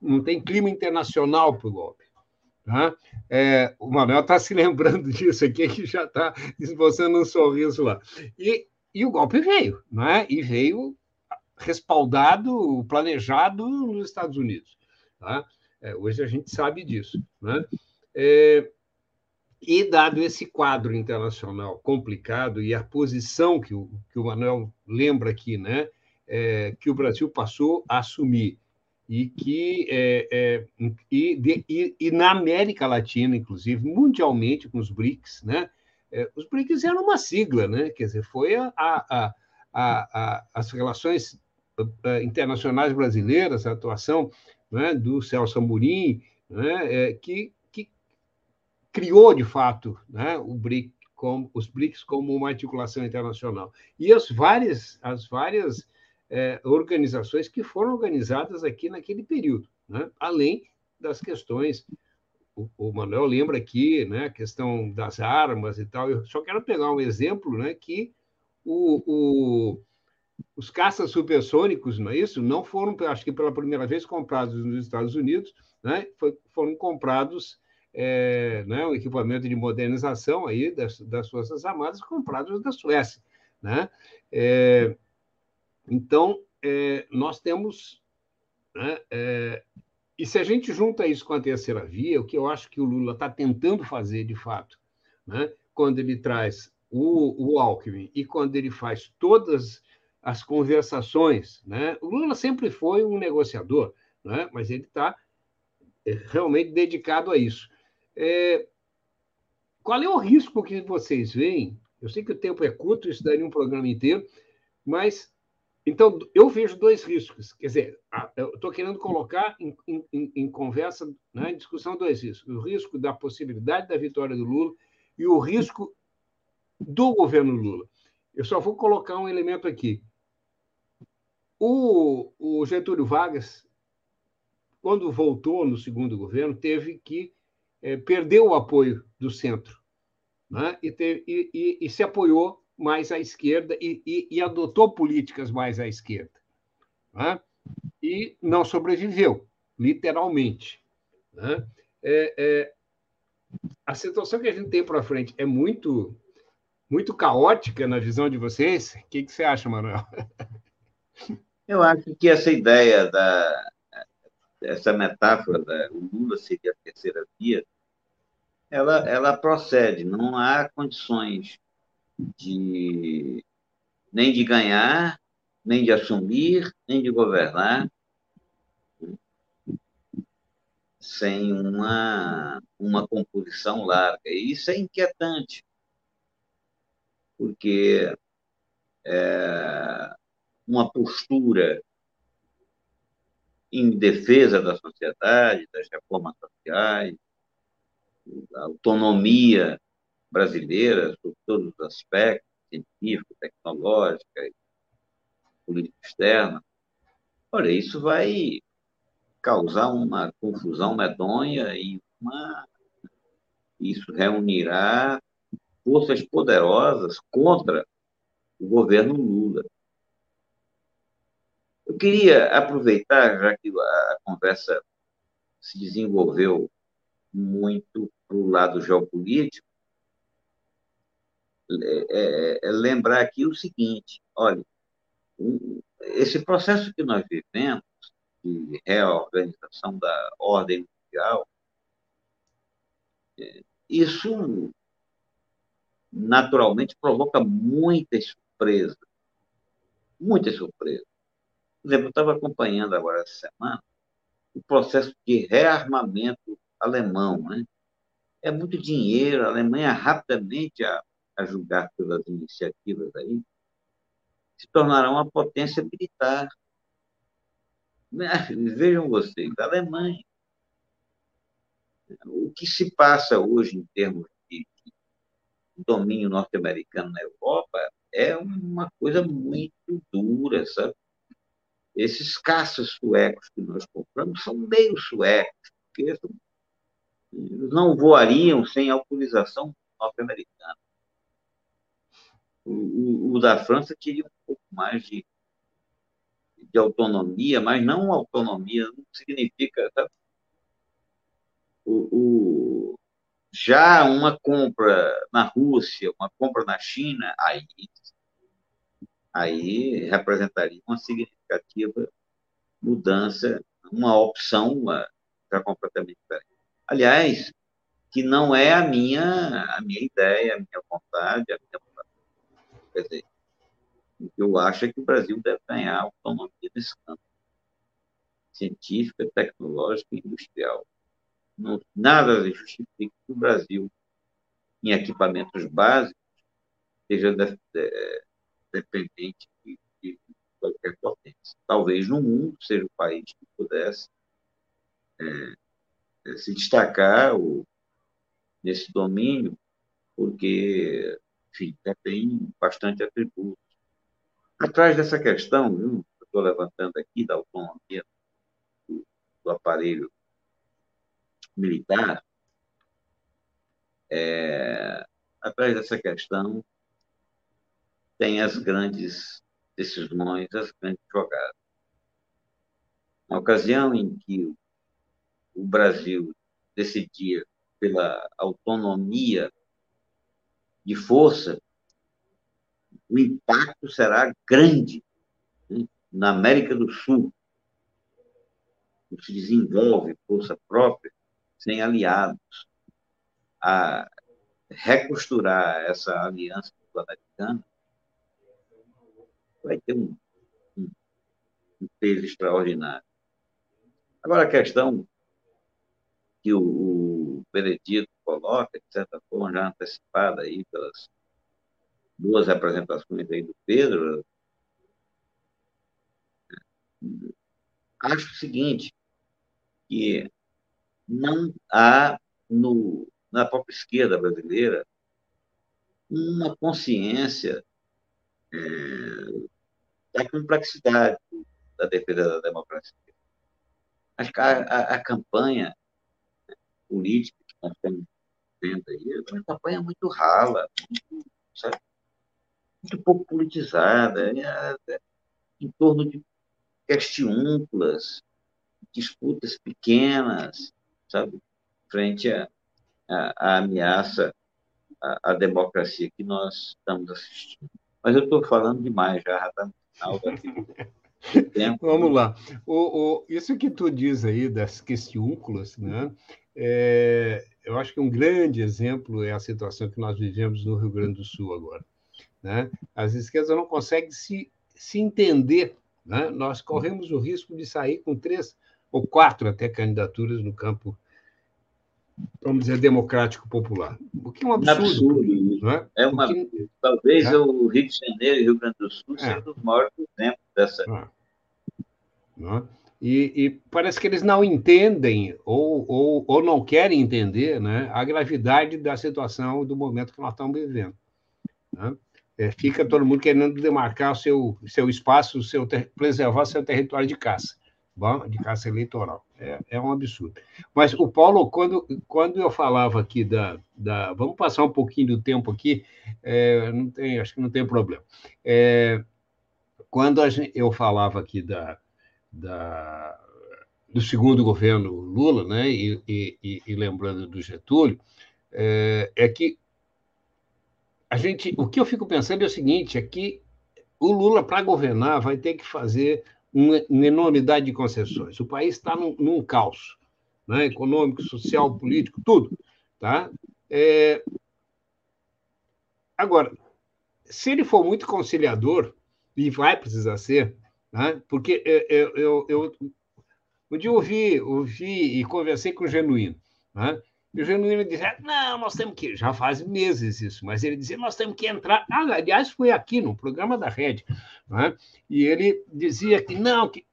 não tem clima internacional para o golpe. Tá? É, o Manuel está se lembrando disso aqui, que já está esboçando um sorriso lá. E, e o golpe veio, não é? e veio respaldado, planejado nos Estados Unidos. Tá? É, hoje a gente sabe disso. Né? É, e, dado esse quadro internacional complicado e a posição que o, que o Manuel lembra aqui, né, é, que o Brasil passou a assumir, e que é, é, e, de, e, e, na América Latina, inclusive, mundialmente, com os BRICS, né, é, os BRICS eram uma sigla, né, quer dizer, foi a, a, a, as relações é, internacionais brasileiras, a atuação né, do Celso Amorim, né, é, que criou, de fato, né, o BRIC como, os BRICS como uma articulação internacional. E as várias, as várias é, organizações que foram organizadas aqui naquele período, né? além das questões. O, o Manuel lembra aqui né, a questão das armas e tal. Eu só quero pegar um exemplo né, que o, o, os caças supersônicos, não é isso? Não foram, acho que pela primeira vez, comprados nos Estados Unidos, né? Foi, foram comprados é, né, um equipamento de modernização aí das, das Forças Armadas comprados da Suécia. Né? É, então, é, nós temos. Né, é, e se a gente junta isso com a terceira via, o que eu acho que o Lula está tentando fazer de fato, né, quando ele traz o, o Alckmin e quando ele faz todas as conversações, né, o Lula sempre foi um negociador, né, mas ele está é, realmente dedicado a isso. É, qual é o risco que vocês veem? Eu sei que o tempo é curto, isso daria um programa inteiro, mas então eu vejo dois riscos. Quer dizer, eu estou querendo colocar em, em, em conversa, né, em discussão, dois riscos: o risco da possibilidade da vitória do Lula e o risco do governo Lula. Eu só vou colocar um elemento aqui. O, o Getúlio Vargas, quando voltou no segundo governo, teve que é, perdeu o apoio do centro né? e, e, e, e, se apoiou mais à esquerda e, adotou políticas mais à esquerda. Né? E não sobreviveu, literalmente. Né? É, é, a situação que a gente tem para frente é muito muito caótica na visão de vocês. O que, que você acha, Manuel? Eu acho que essa ideia da essa metáfora da o Lula seria a terceira via, ela ela procede. Não há condições de nem de ganhar, nem de assumir, nem de governar sem uma, uma composição larga. E isso é inquietante, porque é, uma postura em defesa da sociedade, das reformas sociais, da autonomia brasileira, sobre todos os aspectos, científico, tecnológica, política externa. Olha, isso vai causar uma confusão medonha e uma... isso reunirá forças poderosas contra o governo Lula. Eu queria aproveitar, já que a conversa se desenvolveu muito para o lado geopolítico, é, é, é lembrar aqui o seguinte: olha, esse processo que nós vivemos de reorganização da ordem mundial, é, isso naturalmente provoca muitas surpresas. Muitas surpresas. Por exemplo, eu estava acompanhando agora essa semana o processo de rearmamento alemão. Né? É muito dinheiro, a Alemanha rapidamente, a, a julgar pelas iniciativas aí, se tornará uma potência militar. Vejam vocês, a Alemanha. O que se passa hoje em termos de, de domínio norte-americano na Europa é uma coisa muito dura, sabe? Esses caças suecos que nós compramos são meio suecos, porque não voariam sem autorização norte-americana. O, o, o, da França queria um pouco mais de, de autonomia, mas não autonomia, não significa. Sabe? O, o, já uma compra na Rússia, uma compra na China, aí aí representaria uma significativa mudança, uma opção já completamente diferente. Aliás, que não é a minha, a minha ideia, a minha vontade, a minha vontade. Quer dizer, o que eu acho é que o Brasil deve ganhar autonomia nesse campo científica, tecnológica e industrial. Não, nada justifica que o Brasil, em equipamentos básicos, seja de, de, dependente de, de, qualquer potência. Talvez no mundo seja o país que pudesse é, é, se destacar nesse domínio, porque, enfim, já tem bastante atributos. Atrás dessa questão, viu, eu estou levantando aqui, da autonomia do, do aparelho militar, é, atrás dessa questão tem as grandes decisões, as grandes jogadas. Na ocasião em que o Brasil decidia pela autonomia de força, o impacto será grande né? na América do Sul. Não se desenvolve força própria sem aliados. A recosturar essa aliança sul-americana vai ter um, um, um peso extraordinário. Agora, a questão que o, o Benedito coloca, de certa forma, já antecipada aí pelas duas representações aí do Pedro, acho o seguinte, que não há no, na própria esquerda brasileira uma consciência é, da complexidade da defesa da democracia. Acho que a, a, a campanha política que nós estamos vendo aí é uma campanha muito rala, muito, sabe, muito pouco politizada, é, é, em torno de questiúnculas, disputas pequenas, sabe, frente à ameaça à, democracia que nós estamos assistindo. Mas eu estou falando demais já, já Vamos lá. O, o, isso que tu diz aí das questiúnculas, né? É, eu acho que um grande exemplo é a situação que nós vivemos no Rio Grande do Sul agora. Né? As esquerdas não conseguem se, se entender. Né? Nós corremos o risco de sair com três ou quatro até candidaturas no campo, vamos dizer, democrático popular. O que é um absurdo. absurdo não é? é uma, Porque... Talvez é. o Rio de Janeiro e o Rio Grande do Sul é. sejam os maiores exemplos dessa. Não é? E, e, parece que eles não entendem ou, ou, ou não querem entender né, a gravidade da situação do momento que nós estamos vivendo. Né? É, fica todo mundo querendo demarcar o seu, seu espaço, seu ter, preservar seu território de caça, bom, de caça eleitoral. É, é um absurdo. Mas o Paulo, quando, quando eu falava aqui da, da. Vamos passar um pouquinho do tempo aqui, é, não tem, acho que não tem problema. É, quando gente, eu falava aqui da, da, do segundo governo Lula, né, e, e, e lembrando do Getúlio, é, é que a gente, o que eu fico pensando é o seguinte, é que o Lula, para governar, vai ter que fazer uma, uma enormidade de concessões. O país está num, num, caos né? econômico, social, político, tudo. Tá? É... Agora, se ele for muito conciliador, e vai precisar ser, né? porque eu, eu, eu, um dia ouvi, ouvi e conversei com o Genuíno. Né? E o Genuíno dizia, não, nós temos que... Já faz meses isso, mas ele dizia, nós temos que entrar... Ah, aliás, foi aqui, no programa da Rede. Né? E ele dizia que não, que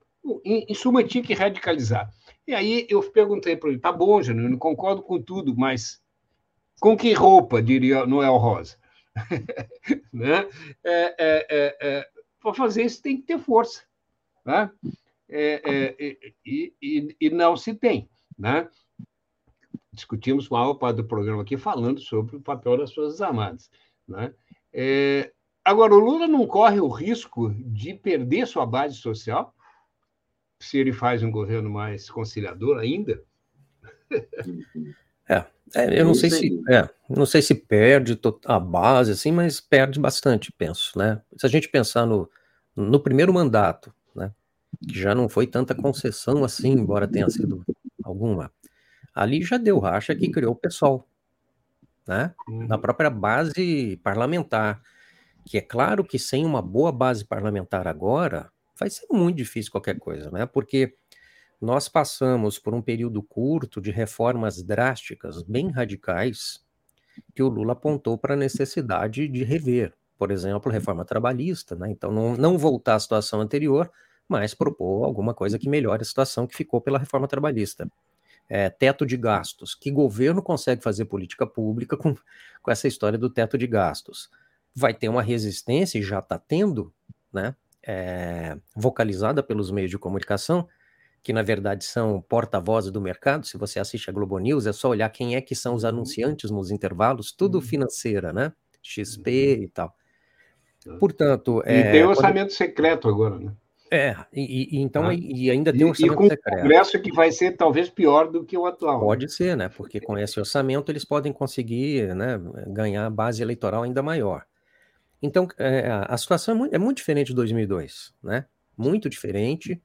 em, em suma tinha que radicalizar. E aí eu perguntei para ele, tá bom, Genuíno, concordo com tudo, mas com que roupa, diria Noel Rosa? né? É, é, é, é para fazer isso tem que ter força. Né? É, é, e, e, e, não se tem. Né? Discutimos maior parte do programa aqui falando sobre o papel das Forças Armadas. Né? É, agora, o Lula não corre o risco de perder sua base social se ele faz um governo mais conciliador ainda? É, é eu não sei se, é, não sei se perde a base assim, mas perde bastante, penso, né? Se a gente pensar no, no primeiro mandato, né, que já não foi tanta concessão assim, embora tenha sido alguma, ali já deu racha que criou o pessoal, né? Uhum. Na própria base parlamentar. Que é claro que sem uma boa base parlamentar agora, vai ser muito difícil qualquer coisa, né? Porque nós passamos por um período curto de reformas drásticas, bem radicais, que o Lula apontou para a necessidade de rever. Por exemplo, reforma trabalhista, né? Então, não, não voltar à situação anterior, mas propor alguma coisa que melhore a situação que ficou pela reforma trabalhista é, teto de gastos. Que governo consegue fazer política pública com, com essa história do teto de gastos? Vai ter uma resistência, e já está tendo, né, é, vocalizada pelos meios de comunicação, que na verdade são porta-vozes do mercado. Se você assiste a Globo News, é só olhar quem é que são os uhum. anunciantes nos intervalos, tudo uhum. financeira, né? XP uhum. e tal. Portanto. E é, tem orçamento quando... secreto agora, né? É, e, e então ah. e ainda tem um orçamento e com secreto. Um congresso que vai ser talvez pior do que o atual. Né? Pode ser, né? Porque com esse orçamento eles podem conseguir né, ganhar base eleitoral ainda maior. Então, é, a situação é muito, é muito, diferente de 2002, né? Muito diferente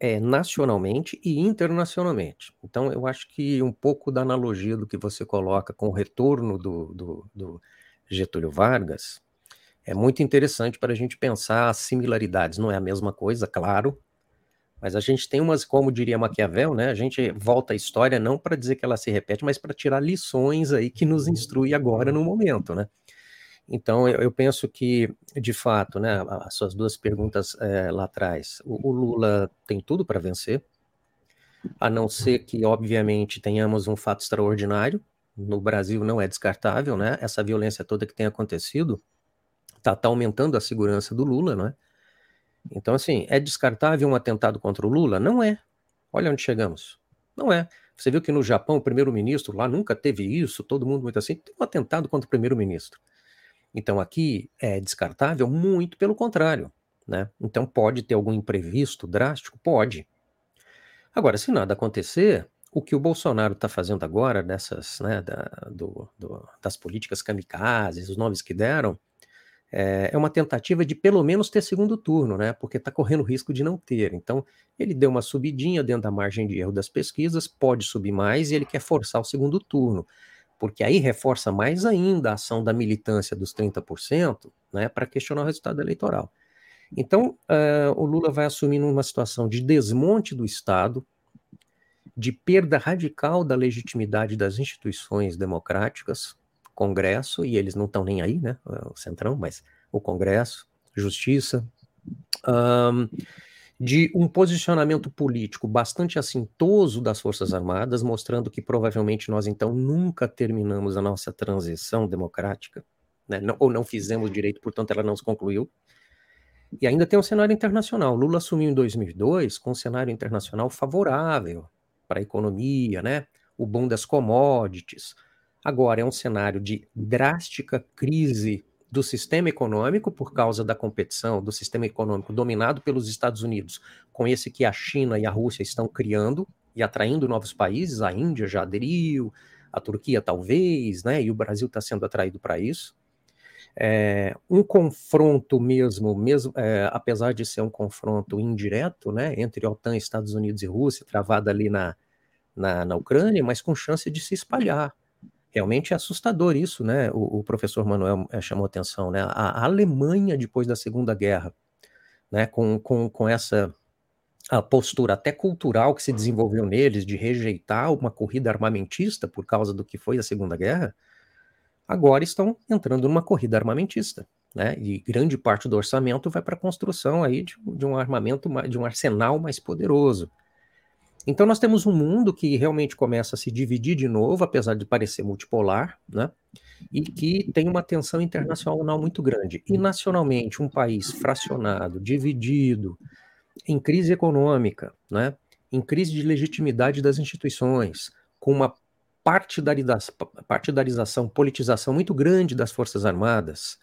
é, nacionalmente e internacionalmente. Então, eu acho que um pouco da analogia do que você coloca com o retorno do, do, do Getúlio Vargas, é muito interessante para a gente pensar as similaridades. Não é a mesma coisa, claro, mas a gente tem umas, como diria Maquiavel, né? A gente volta à história não para dizer que ela se repete, mas para tirar lições aí que nos instrui agora no momento, né? Então, eu, eu penso que, de fato, né, as suas duas perguntas é, lá atrás, o, o Lula tem tudo para vencer, a não ser que, obviamente, tenhamos um fato extraordinário. No Brasil não é descartável, né? Essa violência toda que tem acontecido, está tá aumentando a segurança do Lula, não é? Então, assim, é descartável um atentado contra o Lula? Não é. Olha onde chegamos. Não é. Você viu que no Japão o primeiro-ministro lá nunca teve isso, todo mundo muito assim, tem um atentado contra o primeiro-ministro. Então aqui é descartável? Muito pelo contrário. Né? Então pode ter algum imprevisto drástico? Pode. Agora, se nada acontecer, o que o Bolsonaro está fazendo agora, dessas, né, da, do, do, das políticas kamikazes, os nomes que deram, é, é uma tentativa de pelo menos ter segundo turno, né? Porque está correndo risco de não ter. Então, ele deu uma subidinha dentro da margem de erro das pesquisas, pode subir mais e ele quer forçar o segundo turno, porque aí reforça mais ainda a ação da militância dos 30%, né? Para questionar o resultado eleitoral. Então, uh, o Lula vai assumir uma situação de desmonte do Estado, de perda radical da legitimidade das instituições democráticas, Congresso, e eles não estão nem aí, né? O Centrão, mas o Congresso, Justiça, um, de um posicionamento político bastante assintoso das Forças Armadas, mostrando que provavelmente nós então nunca terminamos a nossa transição democrática, né? não, ou não fizemos direito, portanto ela não se concluiu. E ainda tem um cenário internacional. Lula assumiu em 2002 com um cenário internacional favorável para a economia, né? O boom das commodities, Agora, é um cenário de drástica crise do sistema econômico por causa da competição do sistema econômico dominado pelos Estados Unidos, com esse que a China e a Rússia estão criando e atraindo novos países, a Índia já aderiu, a Turquia talvez, né? E o Brasil está sendo atraído para isso. É, um confronto mesmo, mesmo é, apesar de ser um confronto indireto, né, entre OTAN, Estados Unidos e Rússia, travado ali na, na, na Ucrânia, mas com chance de se espalhar realmente é assustador isso, né? O, o professor Manuel é, chamou atenção, né? A, a, Alemanha, depois da Segunda Guerra, né? Com, com, com essa a postura até cultural que se desenvolveu neles de rejeitar uma corrida armamentista por causa do que foi a Segunda Guerra, agora estão entrando numa corrida armamentista, né? E grande parte do orçamento vai para a construção aí de, de um armamento, de um arsenal mais poderoso. Então nós temos um mundo que realmente começa a se dividir de novo, apesar de parecer multipolar, né? E que tem uma tensão internacional muito grande. E nacionalmente, um país fracionado, dividido, em crise econômica, né? Em crise de legitimidade das instituições, com uma partidarização, politização muito grande das Forças Armadas,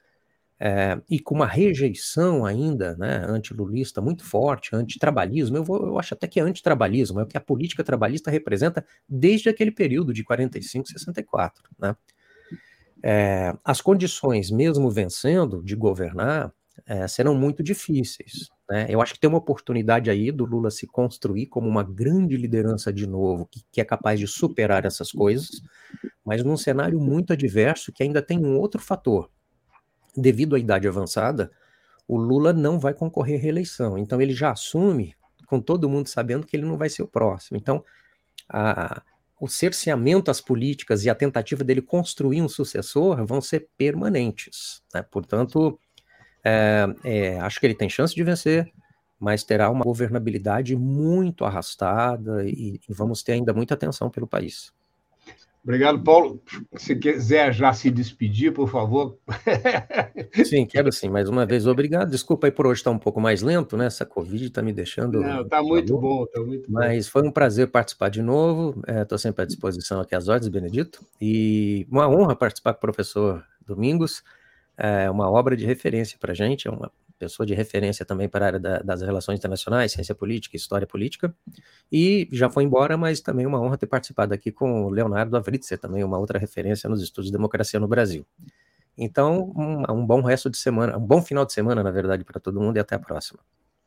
é, e com uma rejeição ainda né, antilulista muito forte, antitrabalhismo, eu, vou, eu acho até que é antitrabalhismo, é o que a política trabalhista representa desde aquele período de 45, 64. Né? É, as condições, mesmo vencendo, de governar, é, serão muito difíceis. Né? Eu acho que tem uma oportunidade aí do Lula se construir como uma grande liderança de novo, que, que é capaz de superar essas coisas, mas num cenário muito adverso que ainda tem um outro fator, devido à idade avançada, o Lula não vai concorrer à reeleição. Então ele já assume, com todo mundo sabendo que ele não vai ser o próximo. Então, a, o cerceamento às políticas e a tentativa dele construir um sucessor vão ser permanentes. Né? Portanto, é, é, acho que ele tem chance de vencer, mas terá uma governabilidade muito arrastada e, e vamos ter ainda muita atenção pelo país. Obrigado, Paulo. Se quiser já se despedir, por favor. Sim, quero sim. Mais uma vez, obrigado. Desculpa aí por hoje estar um pouco mais lento, né? Essa Covid está me deixando. Não, está muito bom, está muito bom. Mas foi um prazer participar de novo. Estou é, sempre à disposição aqui às ordens, Benedito. E uma honra participar com o professor Domingos. É uma obra de referência para a gente, é uma pessoa de referência também para a área da, das relações internacionais, ciência política, história política, e já foi embora, mas também uma honra ter participado aqui com o Leonardo Avritzer, também uma outra referência nos estudos de democracia no Brasil. Então, um, um bom resto de semana, um bom final de semana, na verdade, para todo mundo, e até a próxima.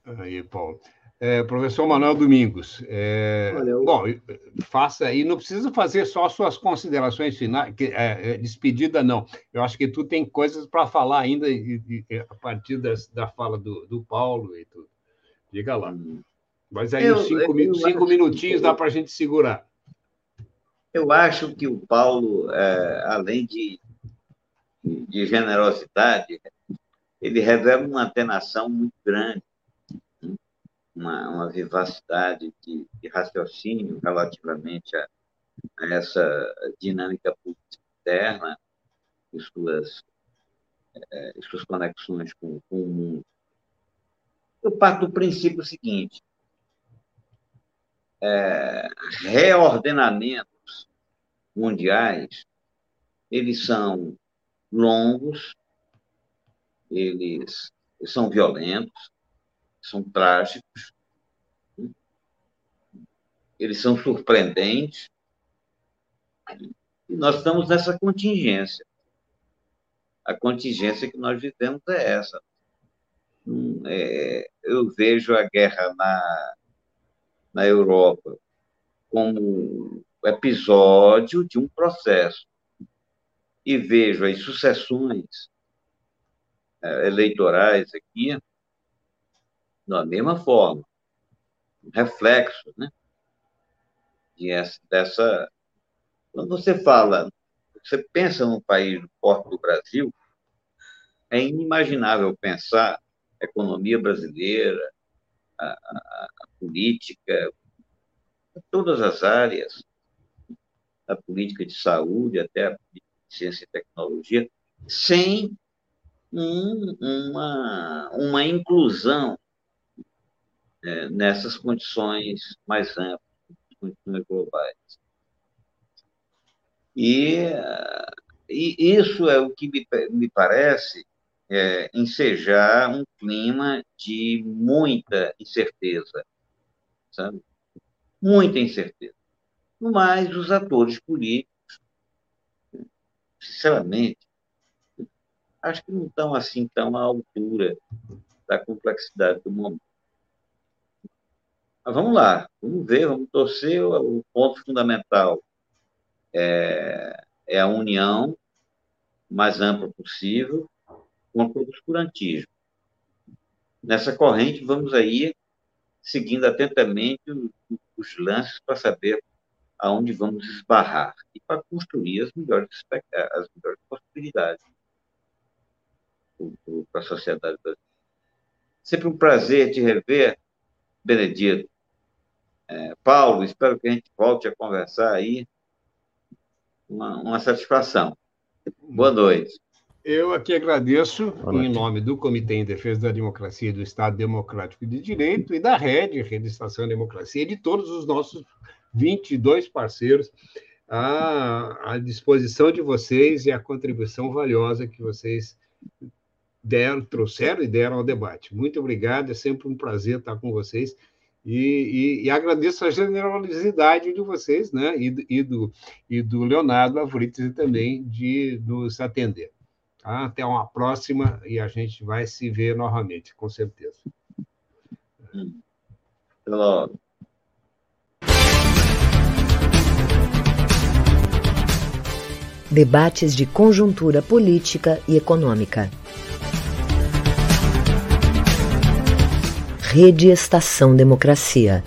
Aí, Paulo. É, professor Manuel Domingos, é, bom, faça aí, não precisa fazer só suas considerações finais, que, é, é despedida não, eu acho que tu tem coisas para falar ainda e, e, a partir das, da fala do, do Paulo e tudo. Diga lá. Mas aí eu, cinco, eu, cinco minutinhos dá para a gente segurar. Eu acho que o Paulo, é, além de, de generosidade, ele revela uma atenação muito grande uma, uma vivacidade de, de, raciocínio relativamente a, a, essa dinâmica política interna e suas, é, suas conexões com, com o mundo. Eu parto do princípio seguinte: é, reordenamentos mundiais eles são longos, eles, eles são violentos, são trágicos, eles são surpreendentes, e nós estamos nessa contingência. a contingência que nós vivemos é essa. Hum, é, eu vejo a guerra na, na Europa como episódio de um processo e vejo as sucessões é, eleitorais aqui da mesma forma, um reflexo, né? De essa, dessa. Quando você fala, você pensa num país do porte do Brasil, é inimaginável pensar a economia brasileira, a, a, a política, todas as áreas, a política de saúde, até a política de ciência e tecnologia, sem um, uma, uma inclusão é, nessas condições mais amplas, condições globais. E, e isso é o que me, me parece é, ensejar um clima de muita incerteza, sabe? Muita incerteza. Mas os atores políticos, sinceramente, acho que não estão assim tão à altura da complexidade do momento. Mas vamos lá, vamos ver, vamos torcer. O ponto fundamental é, é a união mais ampla possível contra o obscurantismo. Nessa corrente, vamos aí seguindo atentamente os lances para saber aonde vamos esbarrar e para construir as melhores, as melhores possibilidades para a sociedade brasileira. Sempre um prazer te rever, Benedito. É, Paulo, espero que a gente volte a conversar aí. Uma, uma satisfação. Boa noite. Eu aqui agradeço, em nome do Comitê em Defesa da Democracia e do Estado Democrático de Direito e da Rede, Rede Estação Democracia, e de todos os nossos 22 parceiros, à, à disposição de vocês e a contribuição valiosa que vocês deram, trouxeram e deram ao debate. Muito obrigado, é sempre um prazer estar com vocês. E, e, e agradeço a generosidade de vocês, né? E, e, do, e do Leonardo Avrites também de nos atender. Tá? Até uma próxima e a gente vai se ver novamente, com certeza. Até logo. Debates de conjuntura política e econômica. Rede Estação Democracia.